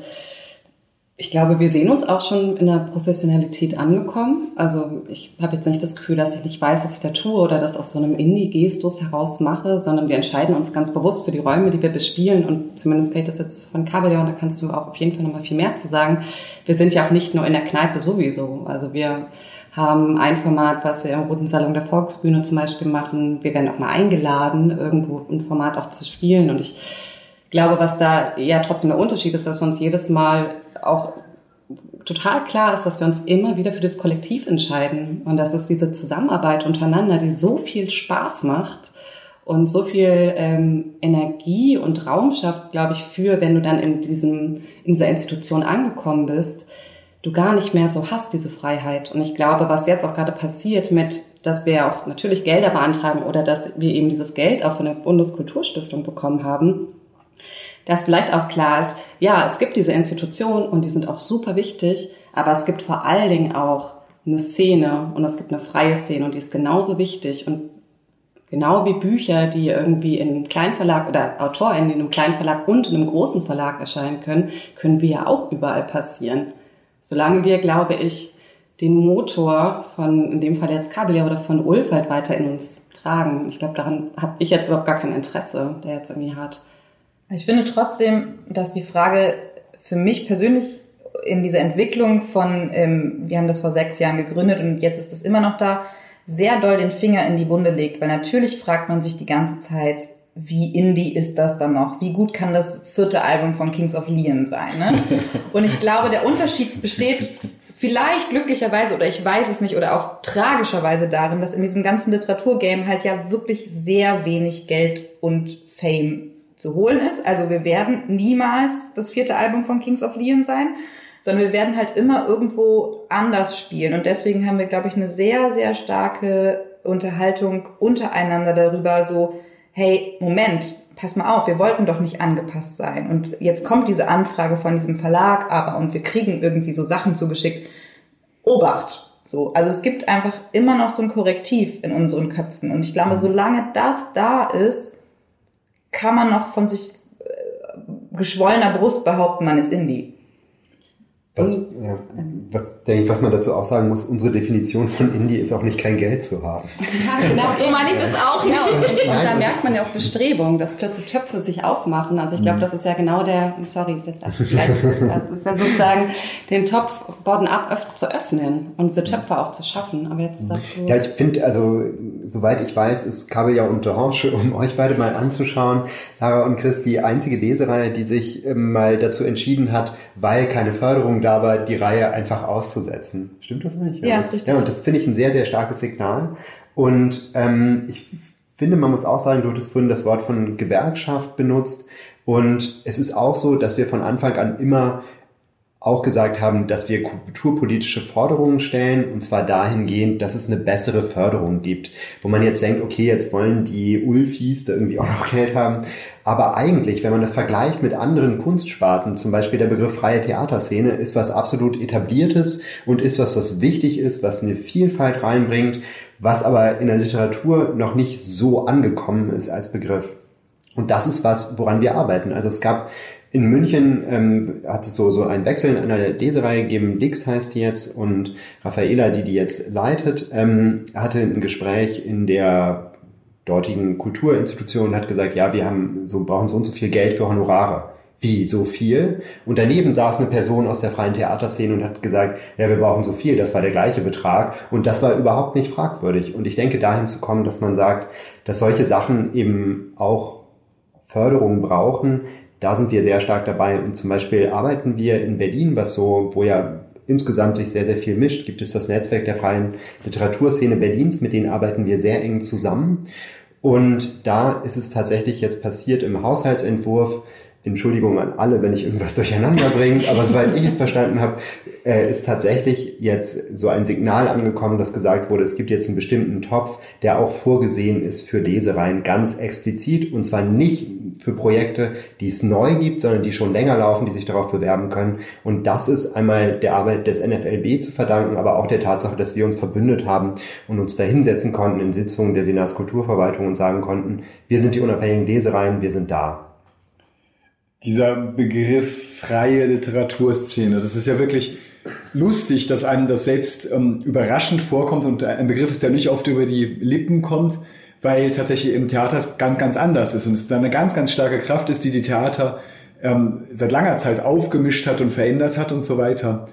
ich glaube, wir sehen uns auch schon in der Professionalität angekommen. Also ich habe jetzt nicht das Gefühl, dass ich nicht weiß, was ich da tue oder das aus so einem Indie-Gestus heraus mache, sondern wir entscheiden uns ganz bewusst für die Räume, die wir bespielen. Und zumindest geht das jetzt von Kabeljau und da kannst du auch auf jeden Fall nochmal viel mehr zu sagen. Wir sind ja auch nicht nur in der Kneipe sowieso. Also wir haben ein Format, was wir im Roten Salon der Volksbühne zum Beispiel machen. Wir werden auch mal eingeladen, irgendwo ein Format auch zu spielen. Und ich glaube, was da ja trotzdem der Unterschied ist, dass wir uns jedes Mal auch total klar ist, dass wir uns immer wieder für das Kollektiv entscheiden und dass es diese Zusammenarbeit untereinander, die so viel Spaß macht und so viel ähm, Energie und Raum schafft, glaube ich, für, wenn du dann in diesem in dieser Institution angekommen bist, du gar nicht mehr so hast diese Freiheit. Und ich glaube, was jetzt auch gerade passiert mit, dass wir auch natürlich Gelder beantragen oder dass wir eben dieses Geld auch von der Bundeskulturstiftung bekommen haben, dass vielleicht auch klar ist, ja, es gibt diese Institutionen und die sind auch super wichtig, aber es gibt vor allen Dingen auch eine Szene und es gibt eine freie Szene und die ist genauso wichtig und genau wie Bücher, die irgendwie in einem Kleinverlag oder AutorInnen in einem Kleinverlag und in einem großen Verlag erscheinen können, können wir ja auch überall passieren. Solange wir, glaube ich, den Motor von, in dem Fall jetzt Kabeljau oder von Ulf halt weiter in uns tragen. Ich glaube, daran habe ich jetzt überhaupt gar kein Interesse, der jetzt irgendwie hat. Ich finde trotzdem, dass die Frage für mich persönlich in dieser Entwicklung von, ähm, wir haben das vor sechs Jahren gegründet und jetzt ist das immer noch da, sehr doll den Finger in die Wunde legt. Weil natürlich fragt man sich die ganze Zeit, wie indie ist das dann noch? Wie gut kann das vierte Album von Kings of Leon sein? Ne? Und ich glaube, der Unterschied besteht vielleicht glücklicherweise oder ich weiß es nicht oder auch tragischerweise darin, dass in diesem ganzen Literaturgame halt ja wirklich sehr wenig Geld und Fame zu holen ist. Also wir werden niemals das vierte Album von Kings of Leon sein, sondern wir werden halt immer irgendwo anders spielen. Und deswegen haben wir, glaube ich, eine sehr, sehr starke Unterhaltung untereinander darüber, so, hey, Moment, pass mal auf, wir wollten doch nicht angepasst sein. Und jetzt kommt diese Anfrage von diesem Verlag aber und wir kriegen irgendwie so Sachen zugeschickt. Obacht. So, also es gibt einfach immer noch so ein Korrektiv in unseren Köpfen. Und ich glaube, solange das da ist, kann man noch von sich äh, geschwollener Brust behaupten, man ist Indie. Was, ja, was denke ich, was man dazu auch sagen muss, unsere Definition von Indie ist auch nicht kein Geld zu haben. Ja, genau, so meine ich das auch. Genau. Und, und da merkt man ja auch Bestrebung, dass plötzlich Töpfe sich aufmachen. Also ich glaube, mhm. das ist ja genau der, sorry, jetzt das ist ja sozusagen den Topf bottom-up zu öffnen und diese Töpfe auch zu schaffen. Aber jetzt das so Ja, ich finde, also soweit ich weiß, ist Kabeljau und Orange, um euch beide mal anzuschauen, Lara und Chris, die einzige Lesereihe, die sich ähm, mal dazu entschieden hat, weil keine Förderung da war, die Reihe einfach auszusetzen. Stimmt das nicht? Ja, ist richtig. Ja, und das finde ich ein sehr, sehr starkes Signal. Und ähm, ich finde, man muss auch sagen, du hattest vorhin das Wort von Gewerkschaft benutzt. Und es ist auch so, dass wir von Anfang an immer auch gesagt haben, dass wir kulturpolitische Forderungen stellen, und zwar dahingehend, dass es eine bessere Förderung gibt. Wo man jetzt denkt, okay, jetzt wollen die Ulfis da irgendwie auch noch Geld haben. Aber eigentlich, wenn man das vergleicht mit anderen Kunstsparten, zum Beispiel der Begriff freie Theaterszene, ist was absolut etabliertes und ist was, was wichtig ist, was eine Vielfalt reinbringt, was aber in der Literatur noch nicht so angekommen ist als Begriff. Und das ist was, woran wir arbeiten. Also es gab in München ähm, hat es so, so einen Wechsel in einer Lesereihe gegeben, Dix heißt die jetzt, und Raffaela, die die jetzt leitet, ähm, hatte ein Gespräch in der dortigen Kulturinstitution und hat gesagt, ja, wir haben so, brauchen so und so viel Geld für Honorare. Wie, so viel? Und daneben saß eine Person aus der freien Theaterszene und hat gesagt, ja, wir brauchen so viel, das war der gleiche Betrag. Und das war überhaupt nicht fragwürdig. Und ich denke, dahin zu kommen, dass man sagt, dass solche Sachen eben auch Förderung brauchen, da sind wir sehr stark dabei. Und zum Beispiel arbeiten wir in Berlin, was so, wo ja insgesamt sich sehr, sehr viel mischt, gibt es das Netzwerk der freien Literaturszene Berlins, mit denen arbeiten wir sehr eng zusammen. Und da ist es tatsächlich jetzt passiert im Haushaltsentwurf, Entschuldigung an alle, wenn ich irgendwas durcheinander bringe, aber soweit ich es verstanden habe, äh, ist tatsächlich jetzt so ein Signal angekommen, dass gesagt wurde, es gibt jetzt einen bestimmten Topf, der auch vorgesehen ist für Lesereien ganz explizit und zwar nicht für Projekte, die es neu gibt, sondern die schon länger laufen, die sich darauf bewerben können. Und das ist einmal der Arbeit des NFLB zu verdanken, aber auch der Tatsache, dass wir uns verbündet haben und uns da hinsetzen konnten in Sitzungen der Senatskulturverwaltung und sagen konnten, wir sind die unabhängigen Lesereien, wir sind da. Dieser Begriff freie Literaturszene, das ist ja wirklich lustig, dass einem das selbst ähm, überraschend vorkommt und ein Begriff ist, der nicht oft über die Lippen kommt weil tatsächlich im Theater es ganz, ganz anders ist und es dann eine ganz, ganz starke Kraft ist, die die Theater ähm, seit langer Zeit aufgemischt hat und verändert hat und so weiter.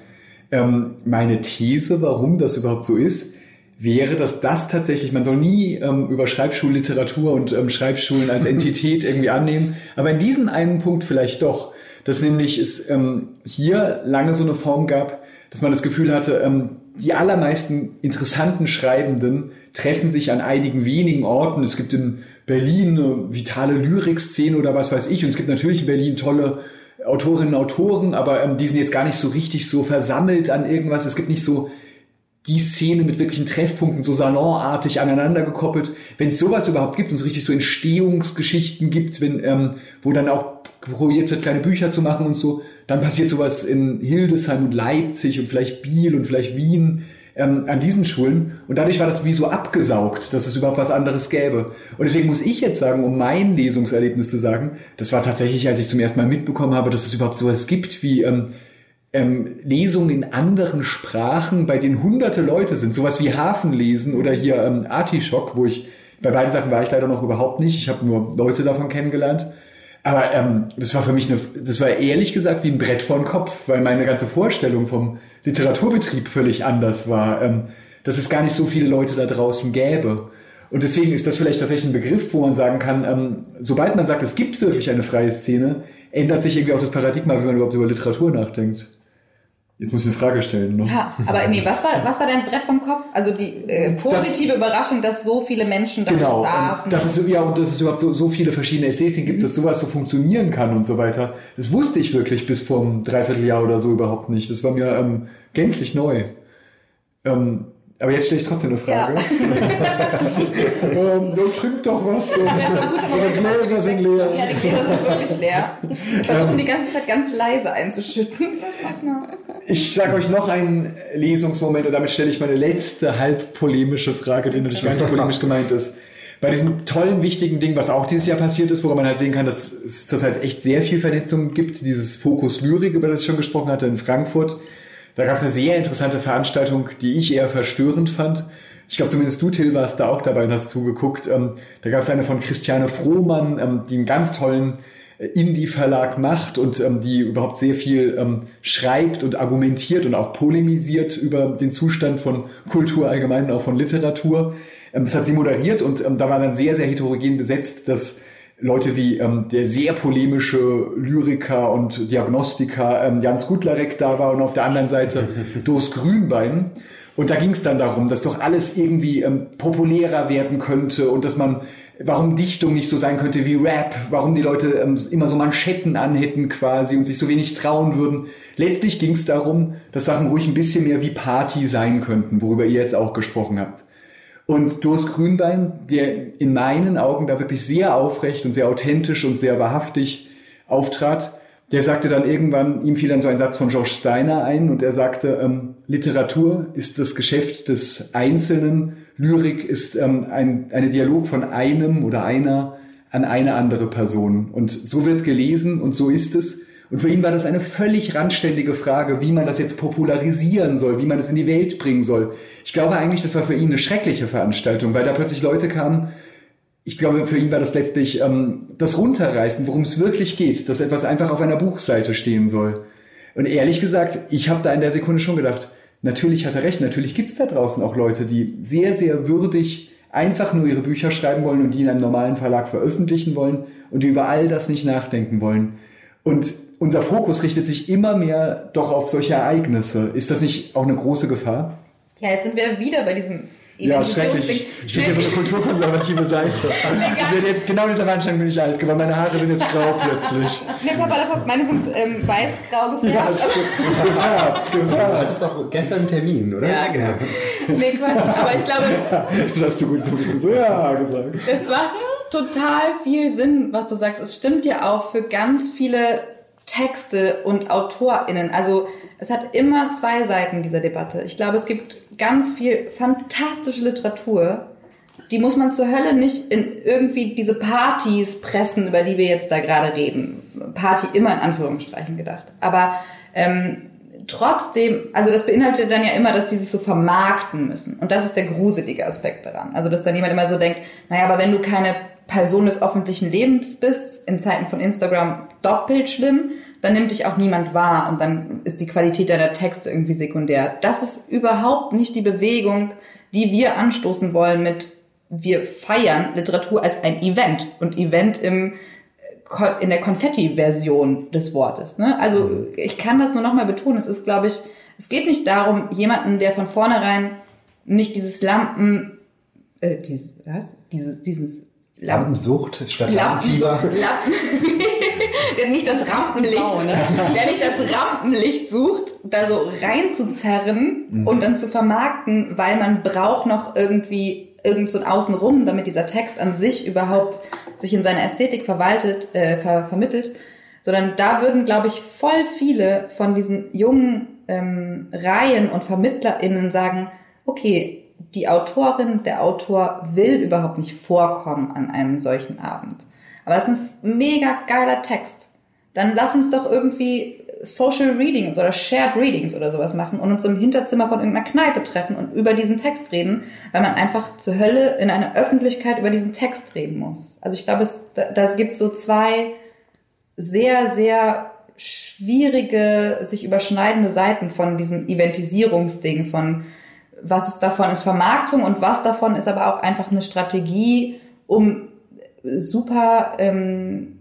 Ähm, meine These, warum das überhaupt so ist, wäre, dass das tatsächlich, man soll nie ähm, über Schreibschulliteratur und ähm, Schreibschulen als Entität irgendwie annehmen, aber in diesem einen Punkt vielleicht doch, dass nämlich es ähm, hier lange so eine Form gab, dass man das Gefühl hatte, ähm, die allermeisten interessanten Schreibenden treffen sich an einigen wenigen Orten. Es gibt in Berlin eine vitale Lyrikszene oder was weiß ich. Und es gibt natürlich in Berlin tolle Autorinnen und Autoren, aber ähm, die sind jetzt gar nicht so richtig so versammelt an irgendwas. Es gibt nicht so die Szene mit wirklichen Treffpunkten so salonartig aneinander gekoppelt. Wenn es sowas überhaupt gibt und so richtig so Entstehungsgeschichten gibt, wenn, ähm, wo dann auch probiert wird, kleine Bücher zu machen und so, dann passiert sowas in Hildesheim und Leipzig und vielleicht Biel und vielleicht Wien ähm, an diesen Schulen. Und dadurch war das wie so abgesaugt, dass es überhaupt was anderes gäbe. Und deswegen muss ich jetzt sagen, um mein Lesungserlebnis zu sagen, das war tatsächlich, als ich zum ersten Mal mitbekommen habe, dass es überhaupt sowas gibt wie ähm, ähm, Lesungen in anderen Sprachen, bei denen hunderte Leute sind, sowas wie Hafenlesen oder hier ähm, Artischock, wo ich, bei beiden Sachen war ich leider noch überhaupt nicht, ich habe nur Leute davon kennengelernt. Aber ähm, das war für mich eine, das war ehrlich gesagt wie ein Brett vor den Kopf, weil meine ganze Vorstellung vom Literaturbetrieb völlig anders war, ähm, dass es gar nicht so viele Leute da draußen gäbe. Und deswegen ist das vielleicht tatsächlich ein Begriff, wo man sagen kann, ähm, sobald man sagt, es gibt wirklich eine freie Szene, ändert sich irgendwie auch das Paradigma, wie man überhaupt über Literatur nachdenkt. Jetzt muss ich eine Frage stellen. Ne? Ja, aber nee, was war, was war dein Brett vom Kopf? Also die äh, positive das, Überraschung, dass so viele Menschen da genau, saßen. Dass es, ja, und dass es überhaupt so, so viele verschiedene Ästhetiken gibt, dass sowas so funktionieren kann und so weiter. Das wusste ich wirklich bis vor einem Dreivierteljahr oder so überhaupt nicht. Das war mir ähm, gänzlich neu. Ähm, aber jetzt stelle ich trotzdem eine Frage. Ja. ähm, trink doch was. Und, die Gläser sind leer. Ja, die Gläser sind wirklich leer. Versuchen ähm, die ganze Zeit ganz leise einzuschütten. Ich sage euch noch einen Lesungsmoment und damit stelle ich meine letzte halb polemische Frage, die natürlich gar nicht polemisch gemeint ist. Bei diesem tollen, wichtigen Ding, was auch dieses Jahr passiert ist, woran man halt sehen kann, dass es zurzeit echt sehr viel Vernetzung gibt, dieses Fokus Lyrik, über das ich schon gesprochen hatte, in Frankfurt da gab es eine sehr interessante Veranstaltung, die ich eher verstörend fand. Ich glaube, zumindest du, Till, warst da auch dabei und hast zugeguckt. Ähm, da gab es eine von Christiane Frohmann, ähm, die einen ganz tollen äh, Indie-Verlag macht und ähm, die überhaupt sehr viel ähm, schreibt und argumentiert und auch polemisiert über den Zustand von Kultur allgemein und auch von Literatur. Ähm, das hat sie moderiert und ähm, da war dann sehr, sehr heterogen besetzt, dass Leute wie ähm, der sehr polemische Lyriker und Diagnostiker ähm, Jans Gutlarek da war und auf der anderen Seite Dos Grünbein. Und da ging es dann darum, dass doch alles irgendwie ähm, populärer werden könnte und dass man, warum Dichtung nicht so sein könnte wie Rap, warum die Leute ähm, immer so Manschetten anhätten quasi und sich so wenig trauen würden. Letztlich ging es darum, dass Sachen ruhig ein bisschen mehr wie Party sein könnten, worüber ihr jetzt auch gesprochen habt. Und Doris Grünbein, der in meinen Augen da wirklich sehr aufrecht und sehr authentisch und sehr wahrhaftig auftrat, der sagte dann irgendwann, ihm fiel dann so ein Satz von George Steiner ein und er sagte, ähm, Literatur ist das Geschäft des Einzelnen, Lyrik ist ähm, ein eine Dialog von einem oder einer an eine andere Person. Und so wird gelesen und so ist es. Und für ihn war das eine völlig randständige Frage, wie man das jetzt popularisieren soll, wie man das in die Welt bringen soll. Ich glaube eigentlich, das war für ihn eine schreckliche Veranstaltung, weil da plötzlich Leute kamen. Ich glaube, für ihn war das letztlich ähm, das Runterreißen, worum es wirklich geht, dass etwas einfach auf einer Buchseite stehen soll. Und ehrlich gesagt, ich habe da in der Sekunde schon gedacht, natürlich hat er recht, natürlich gibt es da draußen auch Leute, die sehr, sehr würdig einfach nur ihre Bücher schreiben wollen und die in einem normalen Verlag veröffentlichen wollen und die über all das nicht nachdenken wollen. Und unser Fokus richtet sich immer mehr doch auf solche Ereignisse. Ist das nicht auch eine große Gefahr? Ja, jetzt sind wir wieder bei diesem ja, schrecklich. Ich bin hier so eine kulturkonservative Seite. Jetzt, genau dieser Wandschein bin ich alt geworden. Meine Haare sind jetzt grau plötzlich. Nee, Papa, meine sind ähm, weiß-grau gefärbt. Ja, gefärbt, gefärbt. Du hattest doch gestern einen Termin, oder? Ja, genau. Nee, Quatsch. Aber ich glaube... Das hast du gut so ein bisschen so ja gesagt. Es macht total viel Sinn, was du sagst. Es stimmt ja auch für ganz viele Texte und AutorInnen. Also es hat immer zwei Seiten dieser Debatte. Ich glaube, es gibt ganz viel fantastische Literatur. Die muss man zur Hölle nicht in irgendwie diese Partys pressen, über die wir jetzt da gerade reden. Party immer in Anführungsstrichen gedacht. Aber ähm, trotzdem, also das beinhaltet dann ja immer, dass die sich so vermarkten müssen. Und das ist der gruselige Aspekt daran. Also dass dann jemand immer so denkt, naja, aber wenn du keine Person des öffentlichen Lebens bist, in Zeiten von Instagram doppelt schlimm, dann nimmt dich auch niemand wahr und dann ist die Qualität deiner Texte irgendwie sekundär. Das ist überhaupt nicht die Bewegung, die wir anstoßen wollen mit wir feiern Literatur als ein Event und Event im in der Konfetti-Version des Wortes. Ne? Also mhm. ich kann das nur nochmal betonen. Es ist, glaube ich, Es geht nicht darum, jemanden, der von vornherein nicht dieses Lampen, äh, dieses, was? Dieses, dieses Lampensucht statt Lampen, Lampenfieber. Lampen, der nicht das Rampenlicht, Sau, ne? der nicht das Rampenlicht sucht, da so reinzuzerren und dann zu vermarkten, weil man braucht noch irgendwie irgend so ein Außenrum, damit dieser Text an sich überhaupt sich in seiner Ästhetik verwaltet, äh, ver vermittelt, sondern da würden, glaube ich, voll viele von diesen jungen ähm, Reihen und VermittlerInnen sagen, okay, die Autorin, der Autor will überhaupt nicht vorkommen an einem solchen Abend. Aber das ist ein mega geiler Text. Dann lass uns doch irgendwie Social Readings oder Shared Readings oder sowas machen und uns im Hinterzimmer von irgendeiner Kneipe treffen und über diesen Text reden, weil man einfach zur Hölle in einer Öffentlichkeit über diesen Text reden muss. Also ich glaube, es, das gibt so zwei sehr, sehr schwierige, sich überschneidende Seiten von diesem Eventisierungsding, von was ist davon ist Vermarktung und was davon ist aber auch einfach eine Strategie, um super ähm,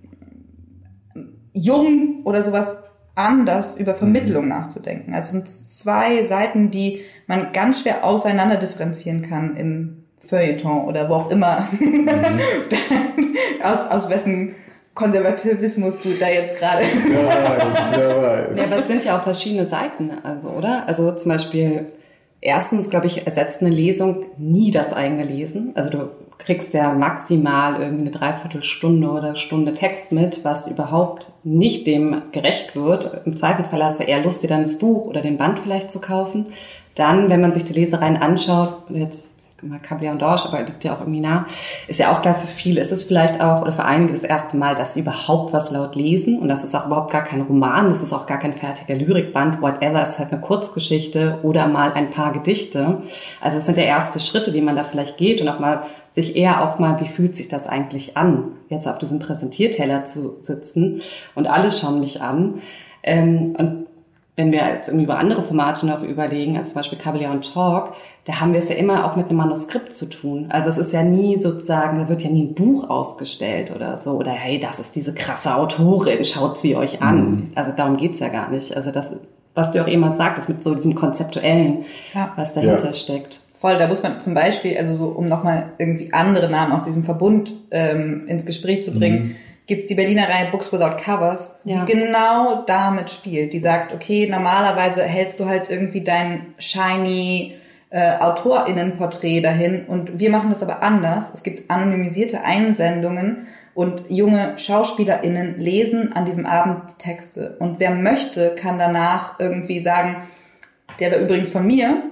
jung oder sowas anders über Vermittlung nachzudenken. Also es sind zwei Seiten, die man ganz schwer auseinander differenzieren kann im Feuilleton oder wo auch immer, aus, aus wessen Konservativismus du da jetzt gerade. Wer weiß, wer weiß. Ja, aber es sind ja auch verschiedene Seiten, also, oder? Also zum Beispiel, erstens, glaube ich, ersetzt eine Lesung nie das eigene Lesen. Also du kriegst ja maximal irgendwie eine Dreiviertelstunde oder Stunde Text mit, was überhaupt nicht dem gerecht wird. Im Zweifelsfall hast du eher Lust, dir dann das Buch oder den Band vielleicht zu kaufen. Dann, wenn man sich die Lesereien anschaut, jetzt mal Cablia und Dorsch, aber liegt ja auch irgendwie nah, ist ja auch klar für viele, ist es vielleicht auch, oder für einige das erste Mal, dass sie überhaupt was laut lesen und das ist auch überhaupt gar kein Roman, das ist auch gar kein fertiger Lyrikband, whatever, es ist halt eine Kurzgeschichte oder mal ein paar Gedichte. Also es sind ja erste Schritte, die man da vielleicht geht und auch mal sich eher auch mal, wie fühlt sich das eigentlich an, jetzt auf diesem Präsentierteller zu sitzen und alle schauen mich an. Ähm, und wenn wir jetzt irgendwie über andere Formate noch überlegen, als zum Beispiel Kabeljau und Talk, da haben wir es ja immer auch mit einem Manuskript zu tun. Also es ist ja nie sozusagen, da wird ja nie ein Buch ausgestellt oder so. Oder hey, das ist diese krasse Autorin, schaut sie euch an. Mhm. Also darum geht's ja gar nicht. Also das, was du auch immer sagtest, mit so diesem Konzeptuellen, Ja. was dahinter Ja. steckt. Voll, da muss man zum Beispiel, also so, um nochmal irgendwie andere Namen aus diesem Verbund ähm, ins Gespräch zu bringen, gibt's die Berliner Reihe Books Without Covers, Ja. die genau damit spielt. Die sagt, okay, normalerweise hältst du halt irgendwie dein shiny äh, AutorInnenporträt dahin und wir machen das aber anders. Es gibt anonymisierte Einsendungen und junge SchauspielerInnen lesen an diesem Abend die Texte. Und wer möchte, kann danach irgendwie sagen, der war übrigens von mir,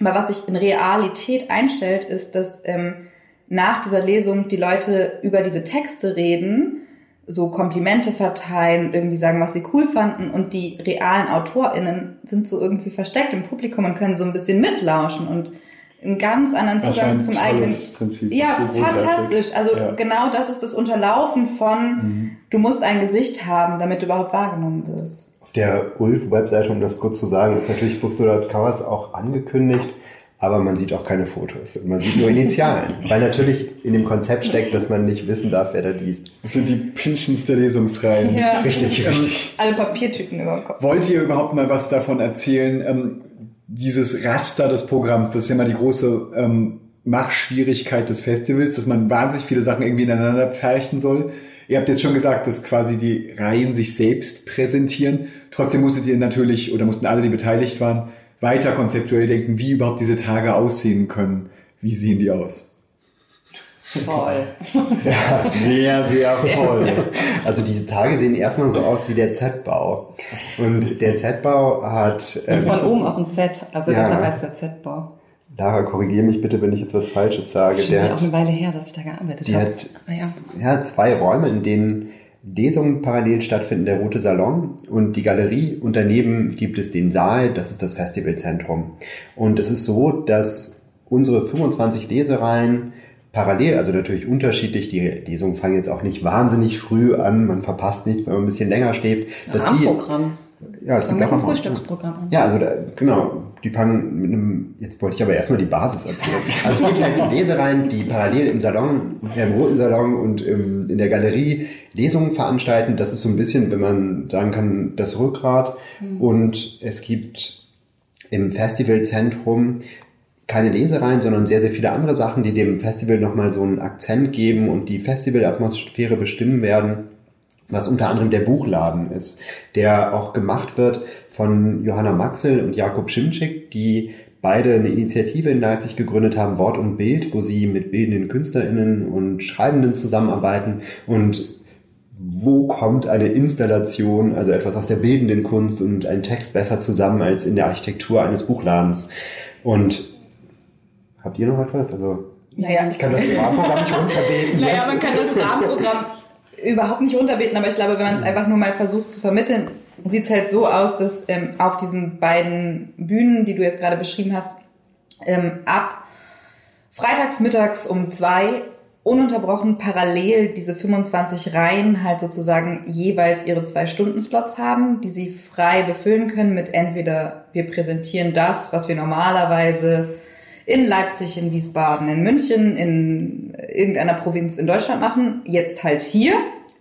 aber was sich in Realität einstellt, ist, dass ähm, nach dieser Lesung die Leute über diese Texte reden, so Komplimente verteilen, irgendwie sagen, was sie cool fanden und die realen AutorInnen sind so irgendwie versteckt im Publikum und können so ein bisschen mitlauschen und einen ganz anderen Zugang zum eigenen. Prinzip. Ja, so fantastisch. Also Ja. genau das ist das Unterlaufen von, Mhm. du musst ein Gesicht haben, damit du überhaupt wahrgenommen wirst. Auf der Ulf-Webseite, um das kurz zu sagen, ist natürlich Book Without Covers auch angekündigt, aber man sieht auch keine Fotos. Man sieht nur Initialen, weil natürlich in dem Konzept steckt, dass man nicht wissen darf, wer da liest. Das sind die Pinchens der Lesungsreihen. Ja. Richtig, richtig. Alle Papiertüten über dem Kopf. Wollt ihr überhaupt mal was davon erzählen? Ähm, dieses Raster des Programms, das ist ja mal die große ähm, Machschwierigkeit des Festivals, dass man wahnsinnig viele Sachen irgendwie ineinander pferchen soll. Ihr habt jetzt schon gesagt, dass quasi die Reihen sich selbst präsentieren. Trotzdem musstet ihr natürlich, oder mussten alle, die beteiligt waren, weiter konzeptuell denken, wie überhaupt diese Tage aussehen können. Wie sehen die aus? Voll. Sehr, sehr voll. Also diese Tage sehen erstmal so aus wie der Z-Bau. Und der Z-Bau hat... Das ist ähm, von oben auch ein Z, also Ja. deshalb heißt der Z-Bau. Lara, korrigiere mich bitte, wenn ich jetzt was Falsches sage. Schon Der wieder auch hat eine Weile her, dass ich da gearbeitet Die habe. hat Ah, ja. ja, zwei Räume, in denen Lesungen parallel stattfinden, der Rote Salon und die Galerie. Und daneben gibt es den Saal, das ist das Festivalzentrum. Und es ist so, dass unsere 25 Lesereien parallel, also natürlich unterschiedlich, die Lesungen fangen jetzt auch nicht wahnsinnig früh an, man verpasst nichts, wenn man ein bisschen länger schläft. dass die, Rahmenprogramm. Ja, es gibt auch noch- Frühstücksprogramm an. ja, also da, genau, die fangen mit einem, jetzt wollte ich aber erstmal die Basis erzählen. Also es gibt halt die Lesereien, die parallel im Salon, im Roten Salon und im, in der Galerie Lesungen veranstalten. Das ist so ein bisschen, wenn man sagen kann, das Rückgrat. Und es gibt im Festivalzentrum keine Lesereien, sondern sehr, sehr viele andere Sachen, die dem Festival nochmal so einen Akzent geben und die Festivalatmosphäre bestimmen werden, was unter anderem der Buchladen ist, der auch gemacht wird von Johanna Maxel und Jakob Schimczyk, die beide eine Initiative in Leipzig gegründet haben, Wort und Bild, wo sie mit bildenden KünstlerInnen und Schreibenden zusammenarbeiten und wo kommt eine Installation, also etwas aus der bildenden Kunst und ein Text besser zusammen als in der Architektur eines Buchladens. Und habt ihr noch etwas? Also naja, ich kann das Rahmenprogramm nicht runterbeten. Naja, man kann das Rahmenprogramm überhaupt nicht runterbeten, aber ich glaube, wenn man es einfach nur mal versucht zu vermitteln, sieht es halt so aus, dass ähm, auf diesen beiden Bühnen, die du jetzt gerade beschrieben hast, ähm, ab freitags mittags um zwei ununterbrochen parallel diese 25 Reihen halt sozusagen jeweils ihre zwei Stunden Slots haben, die sie frei befüllen können mit entweder wir präsentieren das, was wir normalerweise in Leipzig, in Wiesbaden, in München, in irgendeiner Provinz in Deutschland machen, jetzt halt hier.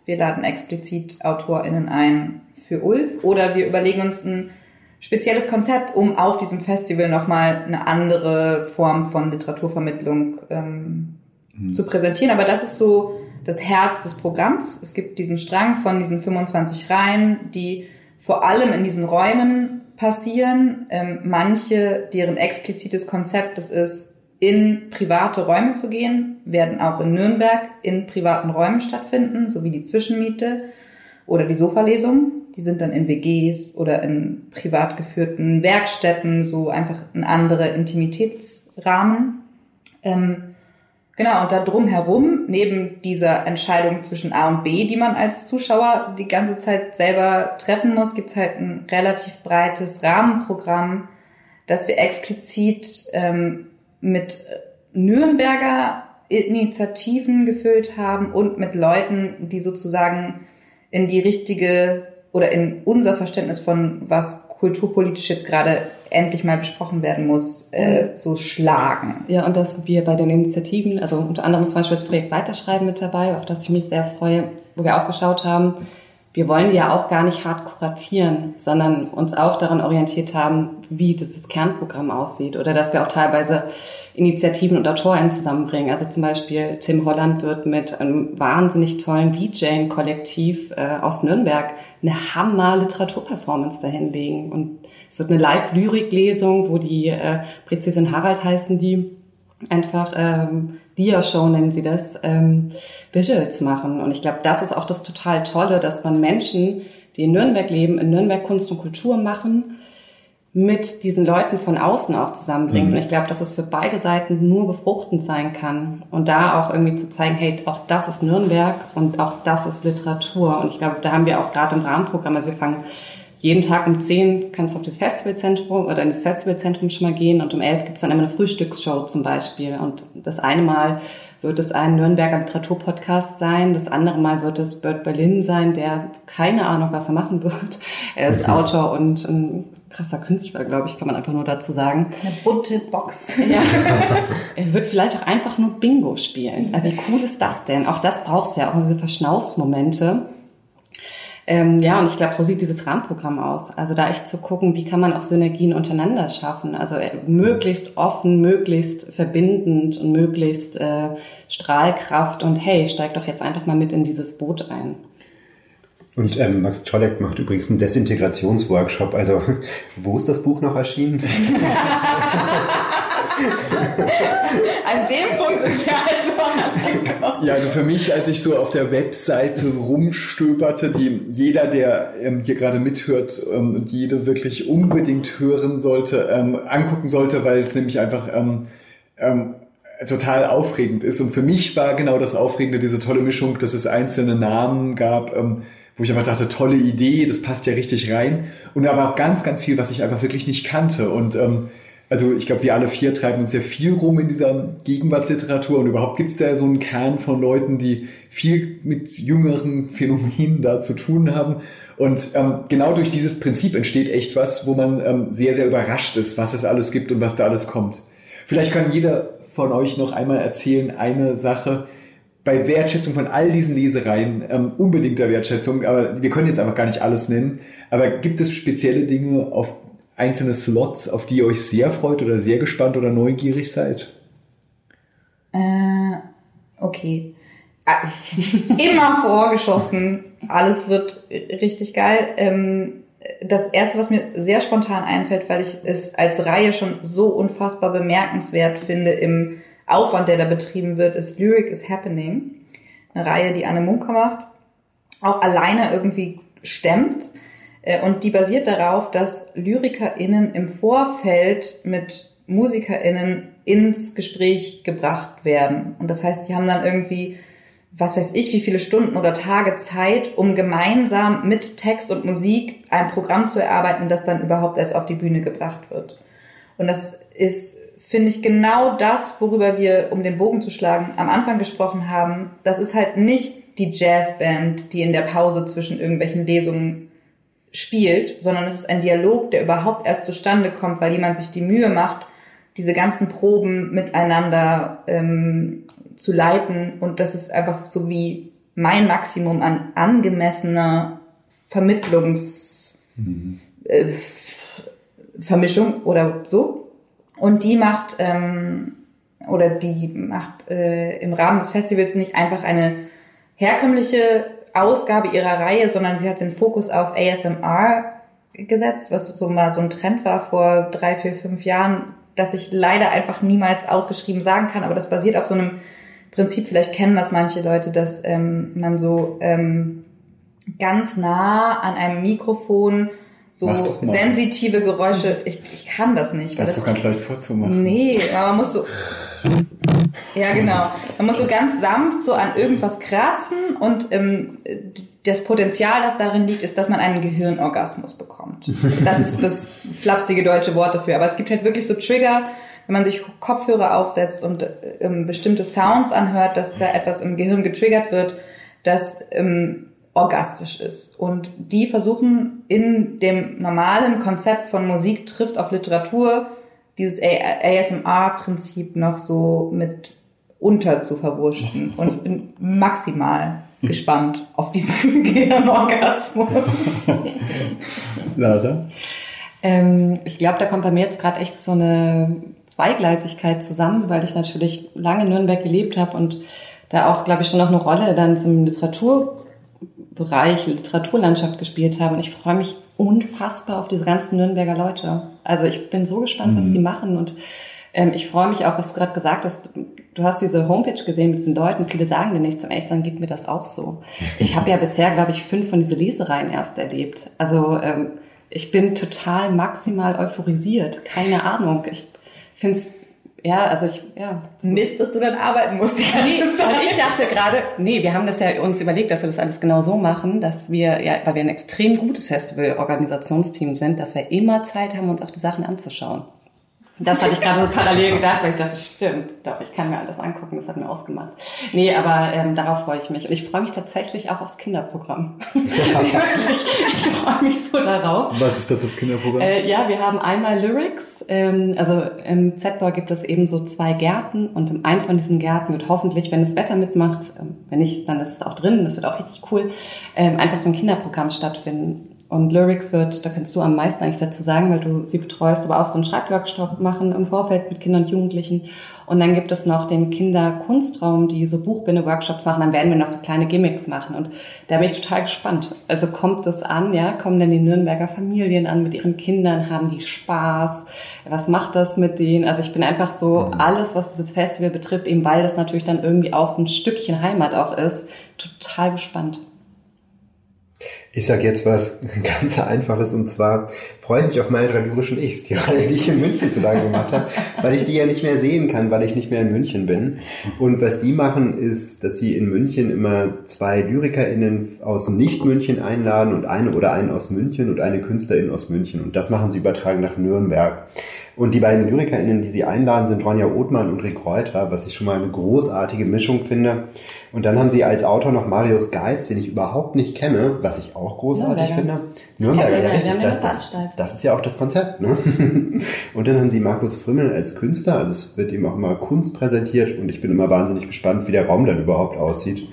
Wir laden explizit AutorInnen ein für Ulf oder wir überlegen uns ein spezielles Konzept, um auf diesem Festival nochmal eine andere Form von Literaturvermittlung ähm, mhm. zu präsentieren. Aber das ist so das Herz des Programms. Es gibt diesen Strang von diesen 25 Reihen, die vor allem in diesen Räumen passieren. Ähm, manche, deren explizites Konzept es ist, in private Räume zu gehen, werden auch in Nürnberg in privaten Räumen stattfinden, sowie die Zwischenmiete oder die Sofalesung. Die sind dann in WGs oder in privat geführten Werkstätten, so einfach ein anderer Intimitätsrahmen. Ähm, Genau, und da drumherum, neben dieser Entscheidung zwischen A und B, die man als Zuschauer die ganze Zeit selber treffen muss, gibt's halt ein relativ breites Rahmenprogramm, das wir explizit ähm, mit Nürnberger Initiativen gefüllt haben und mit Leuten, die sozusagen in die richtige oder in unser Verständnis von was kulturpolitisch jetzt gerade endlich mal besprochen werden muss, äh, so schlagen. Ja, und dass wir bei den Initiativen, also unter anderem zum Beispiel das Projekt Weiterschreiben mit dabei, auf das ich mich sehr freue, wo wir auch geschaut haben, wir wollen ja auch gar nicht hart kuratieren, sondern uns auch daran orientiert haben, wie dieses Kernprogramm aussieht oder dass wir auch teilweise Initiativen und Autoren zusammenbringen. Also zum Beispiel Tim Holland wird mit einem wahnsinnig tollen VJ-Kollektiv äh, aus Nürnberg eine Hammer-Literaturperformance dahinlegen. Und es wird eine Live-Lyrik-Lesung, wo die äh, Präzision Harald heißen die, einfach ähm, Dia-Show nennen sie das, ähm, Visuals machen. Und ich glaube, das ist auch das total Tolle, dass man Menschen, die in Nürnberg leben, in Nürnberg Kunst und Kultur machen, mit diesen Leuten von außen auch zusammenbringt. Mhm. Und ich glaube, dass es für beide Seiten nur befruchtend sein kann. Und da auch irgendwie zu zeigen, hey, auch das ist Nürnberg und auch das ist Literatur. Und ich glaube, da haben wir auch gerade im Rahmenprogramm, also wir fangen jeden Tag um 10 kannst du auf das Festivalzentrum oder in das Festivalzentrum schon mal gehen und um 11 gibt's dann immer eine Frühstücksshow zum Beispiel. Und das eine Mal wird es ein Nürnberger Literaturpodcast sein, das andere Mal wird es Bert Berlin sein, der keine Ahnung, was er machen wird. Er ist Autor und ein krasser Künstler, glaube ich, kann man einfach nur dazu sagen. Eine bunte Box. Ja. er wird vielleicht auch einfach nur Bingo spielen. Aber wie cool ist das denn? Auch das braucht ja, auch diese Verschnaufsmomente. Ähm, ja, und ich glaube, so sieht dieses Rahmenprogramm aus. Also da echt zu gucken, wie kann man auch Synergien untereinander schaffen. Also äh, möglichst offen, möglichst verbindend und möglichst äh, Strahlkraft und hey, steig doch jetzt einfach mal mit in dieses Boot ein. Und ähm, Max Czolek macht übrigens einen Desintegrationsworkshop. Also, wo ist das Buch noch erschienen? An dem Punkt sind wir also. Ja, also für mich, als ich so auf der Webseite rumstöberte, die jeder, der ähm, hier gerade mithört ähm, und jede wirklich unbedingt hören sollte, ähm, angucken sollte, weil es nämlich einfach ähm, ähm, total aufregend ist. Und für mich war genau das Aufregende diese tolle Mischung, dass es einzelne Namen gab, ähm, wo ich einfach dachte, tolle Idee, das passt ja richtig rein. Und aber auch ganz, ganz viel, was ich einfach wirklich nicht kannte. Und also ich glaube, wir alle vier treiben uns sehr viel rum in dieser Gegenwartsliteratur und überhaupt gibt es ja so einen Kern von Leuten, die viel mit jüngeren Phänomenen da zu tun haben. Und ähm, genau durch dieses Prinzip entsteht echt was, wo man ähm, sehr, sehr überrascht ist, was es alles gibt und was da alles kommt. Vielleicht kann jeder von euch noch einmal erzählen, eine Sache, bei Wertschätzung von all diesen Lesereien, ähm, unbedingter Wertschätzung, aber wir können jetzt einfach gar nicht alles nennen, aber gibt es spezielle Dinge, auf einzelne Slots, auf die ihr euch sehr freut oder sehr gespannt oder neugierig seid? Äh, okay. Ah, Immer vorgeschossen. Alles wird richtig geil. Ähm, das erste, was mir sehr spontan einfällt, weil ich es als Reihe schon so unfassbar bemerkenswert finde im Aufwand, der da betrieben wird, ist Lyric is Happening. Eine Reihe, die Anne Munker macht. Auch alleine irgendwie stemmt. Äh, Und die basiert darauf, dass LyrikerInnen im Vorfeld mit MusikerInnen ins Gespräch gebracht werden. Und das heißt, die haben dann irgendwie, was weiß ich, wie viele Stunden oder Tage Zeit, um gemeinsam mit Text und Musik ein Programm zu erarbeiten, das dann überhaupt erst auf die Bühne gebracht wird. Und das ist, finde ich, genau das, worüber wir, um den Bogen zu schlagen, am Anfang gesprochen haben. Das ist halt nicht die Jazzband, die in der Pause zwischen irgendwelchen Lesungen spielt, sondern es ist ein Dialog, der überhaupt erst zustande kommt, weil jemand sich die Mühe macht, diese ganzen Proben miteinander ähm, zu leiten. Und das ist einfach so wie mein Maximum an angemessener Vermittlungs äh, F- Vermischung oder so. Und die macht ähm, oder die macht äh, im Rahmen des Festivals nicht einfach eine herkömmliche Ausgabe ihrer Reihe, sondern sie hat den Fokus auf ASMR gesetzt, was so mal so ein Trend war vor drei, vier, fünf Jahren, dass ich leider einfach niemals ausgeschrieben sagen kann, aber das basiert auf so einem Prinzip, vielleicht kennen das manche Leute, dass ähm, man so ähm, ganz nah an einem Mikrofon so sensitive Geräusche, ich, ich kann das nicht. Das ist doch ganz leicht vorzumachen. Nee, aber man muss so. Ja, genau. Man muss so ganz sanft so an irgendwas kratzen und ähm, das Potenzial, das darin liegt, ist, dass man einen Gehirnorgasmus bekommt. Das ist das flapsige deutsche Wort dafür. Aber es gibt halt wirklich so Trigger, wenn man sich Kopfhörer aufsetzt und ähm, bestimmte Sounds anhört, dass da etwas im Gehirn getriggert wird, das ähm, orgastisch ist. Und die versuchen in dem normalen Konzept von Musik trifft auf Literatur dieses ASMR-Prinzip noch so mit unter zu verwurschen. Und ich bin maximal gespannt auf diesen Gehirnorgasmus. Lara? Ähm, ich glaube, da kommt bei mir jetzt gerade echt so eine Zweigleisigkeit zusammen, weil ich natürlich lange in Nürnberg gelebt habe und da auch, glaube ich, schon noch eine Rolle dann zum Literaturbereich, Literaturlandschaft gespielt habe. Und ich freue mich unfassbar auf diese ganzen Nürnberger Leute. Also ich bin so gespannt, was die machen und ähm, ich freue mich auch, was du gerade gesagt hast. Du hast diese Homepage gesehen mit diesen Leuten. Viele sagen dir nichts. Zum echt sagen geht mir das auch so. Ich habe ja bisher, glaube ich, fünf von diesen Lesereien erst erlebt. Also ähm, ich bin total maximal euphorisiert. Keine Ahnung. Ich finde es, ja, also ich, ja. das ist- Mist, dass du dann arbeiten musst die Nee, ganze Zeit. und ich dachte gerade, nee, wir haben das ja uns überlegt, dass wir das alles genau so machen, dass wir, ja, weil wir ein extrem gutes Festival-Organisationsteam sind, dass wir immer Zeit haben, uns auch die Sachen anzuschauen. Das hatte ich gerade so parallel gedacht, weil ich dachte, stimmt, doch, ich kann mir alles angucken, das hat mir ausgemacht. Nee, aber ähm, darauf freue ich mich. Und ich freue mich tatsächlich auch aufs Kinderprogramm. Wirklich, ich freue mich so darauf. Was ist das, das Kinderprogramm? Äh, ja, wir haben einmal Lyrics. Ähm, also im Z-Bar gibt es eben so zwei Gärten und in einem von diesen Gärten wird hoffentlich, wenn das Wetter mitmacht, ähm, wenn nicht, dann ist es auch drin, das wird auch richtig cool, ähm, einfach so ein Kinderprogramm stattfinden. Und Lyrics wird, da kannst du am meisten eigentlich dazu sagen, weil du sie betreust, aber auch so einen Schreibworkshop machen im Vorfeld mit Kindern und Jugendlichen. Und dann gibt es noch den Kinderkunstraum, die so Buchbinde-Workshops machen. Dann werden wir noch so kleine Gimmicks machen. Und da bin ich total gespannt. Also kommt es an, ja? Kommen denn die Nürnberger Familien an mit ihren Kindern? Haben die Spaß? Was macht das mit denen? Also ich bin einfach so, alles, was dieses Festival betrifft, eben weil das natürlich dann irgendwie auch so ein Stückchen Heimat auch ist, total gespannt. Ich sag jetzt was ganz Einfaches und zwar freue ich mich auf meine drei lyrischen Ichs, die Reihe, die ich in München zu lange gemacht habe, weil ich die ja nicht mehr sehen kann, weil ich nicht mehr in München bin. Und was die machen, ist, dass sie in München immer zwei LyrikerInnen aus Nicht-München einladen und eine oder einen aus München und eine Künstlerin aus München. Und das machen sie übertragen nach Nürnberg. Und die beiden LyrikerInnen, die sie einladen, sind Ronja Othmann und Rick Reuter, was ich schon mal eine großartige Mischung finde. Und dann haben sie als Autor noch Marius Geiz, den ich überhaupt nicht kenne, was ich auch großartig Nürnberger. finde. Nürnberger, ja, Ja, richtig. Das, das ist ja auch das Konzept. Ne? Und dann haben sie Markus Frimmel als Künstler. Also es wird ihm auch immer Kunst präsentiert und ich bin immer wahnsinnig gespannt, wie der Raum dann überhaupt aussieht.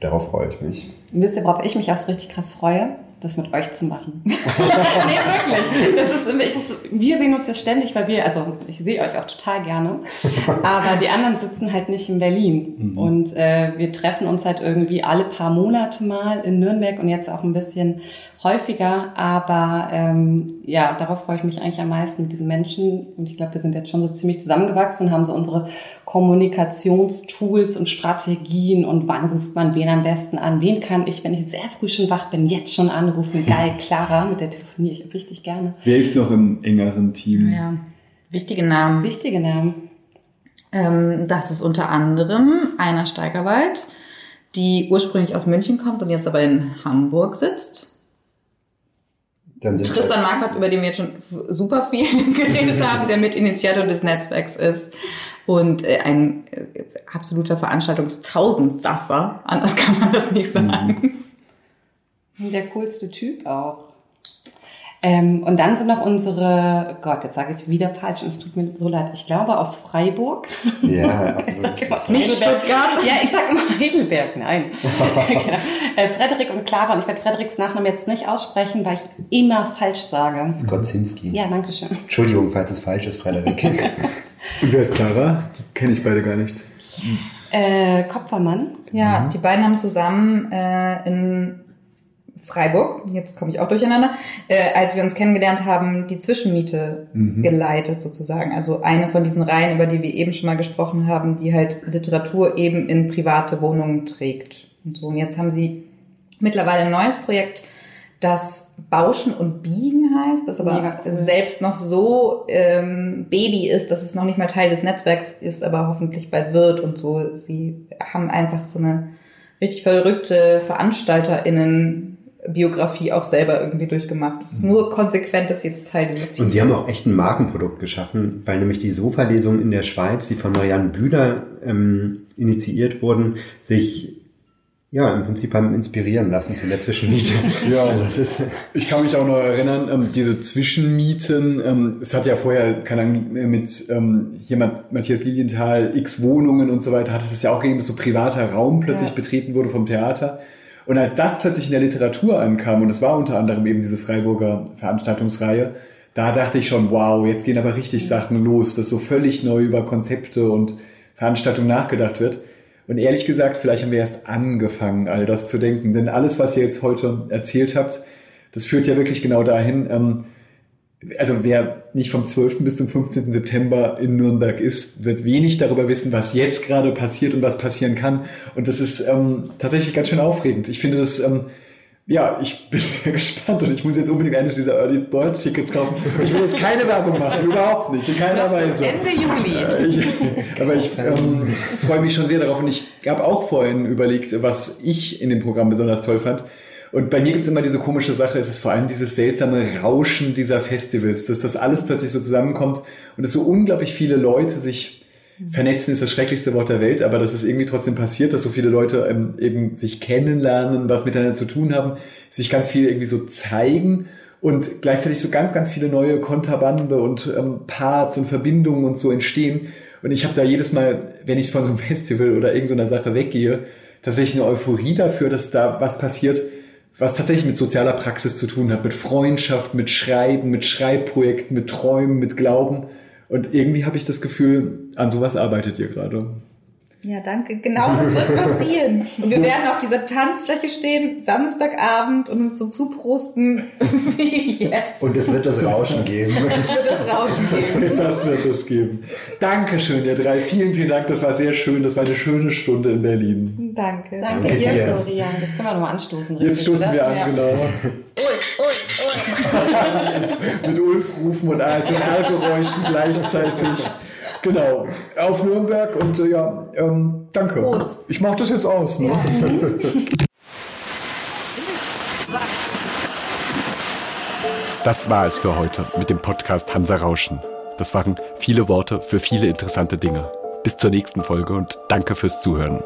Darauf freue ich mich. Und wisst ihr, worauf ich mich auch so richtig krass freue? Das mit euch zu machen. nee, wirklich. Das ist, ich, das, wir sehen uns ja ständig, weil wir, also ich sehe euch auch total gerne, aber die anderen sitzen halt nicht in Berlin. Mhm. Und äh, wir treffen uns halt irgendwie alle paar Monate mal in Nürnberg und jetzt auch ein bisschen häufiger, aber ähm, ja, darauf freue ich mich eigentlich am meisten mit diesen Menschen. Und ich glaube, wir sind jetzt schon so ziemlich zusammengewachsen und haben so unsere Kommunikationstools und Strategien und wann ruft man wen am besten an, wen kann ich, wenn ich sehr früh schon wach bin, jetzt schon anrufen. Geil, Clara, mit der telefoniere ich richtig gerne. Wer ist noch im engeren Team? Ja, wichtige Namen. Wichtige Namen. Ähm, das ist unter anderem Einer Steigerwald, die ursprünglich aus München kommt und jetzt aber in Hamburg sitzt. Tristan Marquardt, über den wir jetzt schon super viel geredet haben, der Mitinitiator des Netzwerks ist und äh, ein äh, absoluter Veranstaltungstausendsasser. Anders kann man das nicht sagen. Der coolste Typ auch. Ähm, und dann sind noch unsere, Gott, jetzt sage ich es wieder falsch und es tut mir so leid. Ich glaube aus Freiburg. Ja, absolut. ich nicht Stuttgart. Ja, ich sage immer Heidelberg, nein. genau. äh, Frederik und Clara, und ich werde Frederiks Nachnamen jetzt nicht aussprechen, weil ich immer falsch sage. Skotzinski. Ja, danke schön. Entschuldigung, falls es falsch ist, Frederik. und wer ist Clara? Die kenne ich beide gar nicht. Äh, Kopfermann. Ja, mhm. die beiden haben zusammen äh, in Freiburg, jetzt komme ich auch durcheinander, äh, als wir uns kennengelernt haben, die Zwischenmiete mhm. geleitet sozusagen. Also eine von diesen Reihen, über die wir eben schon mal gesprochen haben, die halt Literatur eben in private Wohnungen trägt. Und so. Und jetzt haben sie mittlerweile ein neues Projekt, das Bauschen und Biegen heißt, das aber cool. selbst noch so ähm, Baby ist, dass es noch nicht mal Teil des Netzwerks ist, aber hoffentlich bald wird und so. Sie haben einfach so eine richtig verrückte VeranstalterInnen Biografie auch selber irgendwie durchgemacht. Es ist nur konsequent, dass jetzt Teil dieses Teams Und sie haben auch echt ein Markenprodukt geschaffen, weil nämlich die Sofa-Lesungen in der Schweiz, die von Marianne Bühler ähm, initiiert wurden, sich ja, im Prinzip haben inspirieren lassen von der Zwischenmiete. ja, das ist. Ich kann mich auch noch erinnern, ähm, diese Zwischenmieten, ähm, es hat ja vorher, keine Ahnung, mit ähm, jemand, Matthias Lilienthal, x Wohnungen und so weiter, hat es ja auch gegeben, dass so privater Raum plötzlich ja. betreten wurde vom Theater. Und als das plötzlich in der Literatur ankam, und es war unter anderem eben diese Freiburger Veranstaltungsreihe, da dachte ich schon, wow, jetzt gehen aber richtig Sachen los, dass so völlig neu über Konzepte und Veranstaltungen nachgedacht wird. Und ehrlich gesagt, vielleicht haben wir erst angefangen, all das zu denken. Denn alles, was ihr jetzt heute erzählt habt, das führt ja wirklich genau dahin, ähm, also wer nicht vom 12. bis zum 15. September in Nürnberg ist, wird wenig darüber wissen, was jetzt gerade passiert und was passieren kann. Und das ist ähm, tatsächlich ganz schön aufregend. Ich finde das, ähm, ja, ich bin sehr gespannt und ich muss jetzt unbedingt eines dieser Early Bird Tickets kaufen. Ich will jetzt keine Werbung machen, überhaupt nicht, in keiner Weise. Ende Juli. Äh, ich, aber ich ähm, freue mich schon sehr darauf und ich habe auch vorhin überlegt, was ich in dem Programm besonders toll fand. Und bei mir gibt es immer diese komische Sache, es ist vor allem dieses seltsame Rauschen dieser Festivals, dass das alles plötzlich so zusammenkommt und dass so unglaublich viele Leute sich vernetzen, ist das schrecklichste Wort der Welt, aber dass es irgendwie trotzdem passiert, dass so viele Leute ähm, eben sich kennenlernen, was miteinander zu tun haben, sich ganz viel irgendwie so zeigen und gleichzeitig so ganz, ganz viele neue Konterbande und ähm, Parts und Verbindungen und so entstehen. Und ich habe da jedes Mal, wenn ich von so einem Festival oder irgendeiner Sache weggehe, tatsächlich eine Euphorie dafür, dass da was passiert, was tatsächlich mit sozialer Praxis zu tun hat, mit Freundschaft, mit Schreiben, mit Schreibprojekten, mit Träumen, mit Glauben. Und irgendwie habe ich das Gefühl, an sowas arbeitet ihr gerade. Ja, danke. Genau das wird passieren. Und wir werden auf dieser Tanzfläche stehen, Samstagabend und uns so zuprosten wie jetzt. Und es wird das Rauschen geben. Es wird das Rauschen geben. Das wird es geben. Dankeschön, ihr drei. Vielen, vielen Dank. Das war sehr schön. Das war eine schöne Stunde in Berlin. Danke. Danke, Danke dir, Florian. Jetzt können wir nochmal anstoßen. Jetzt stoßen oder? wir an, ja. genau. Ui, ui, ui. Mit Ulf rufen und ASMR-Geräuschen gleichzeitig. Genau, auf Nürnberg und äh, ja, ähm, danke. Prost. Ich mache das jetzt aus. Ne? Das war es für heute mit dem Podcast Hansa Rauschen. Das waren viele Worte für viele interessante Dinge. Bis zur nächsten Folge und danke fürs Zuhören.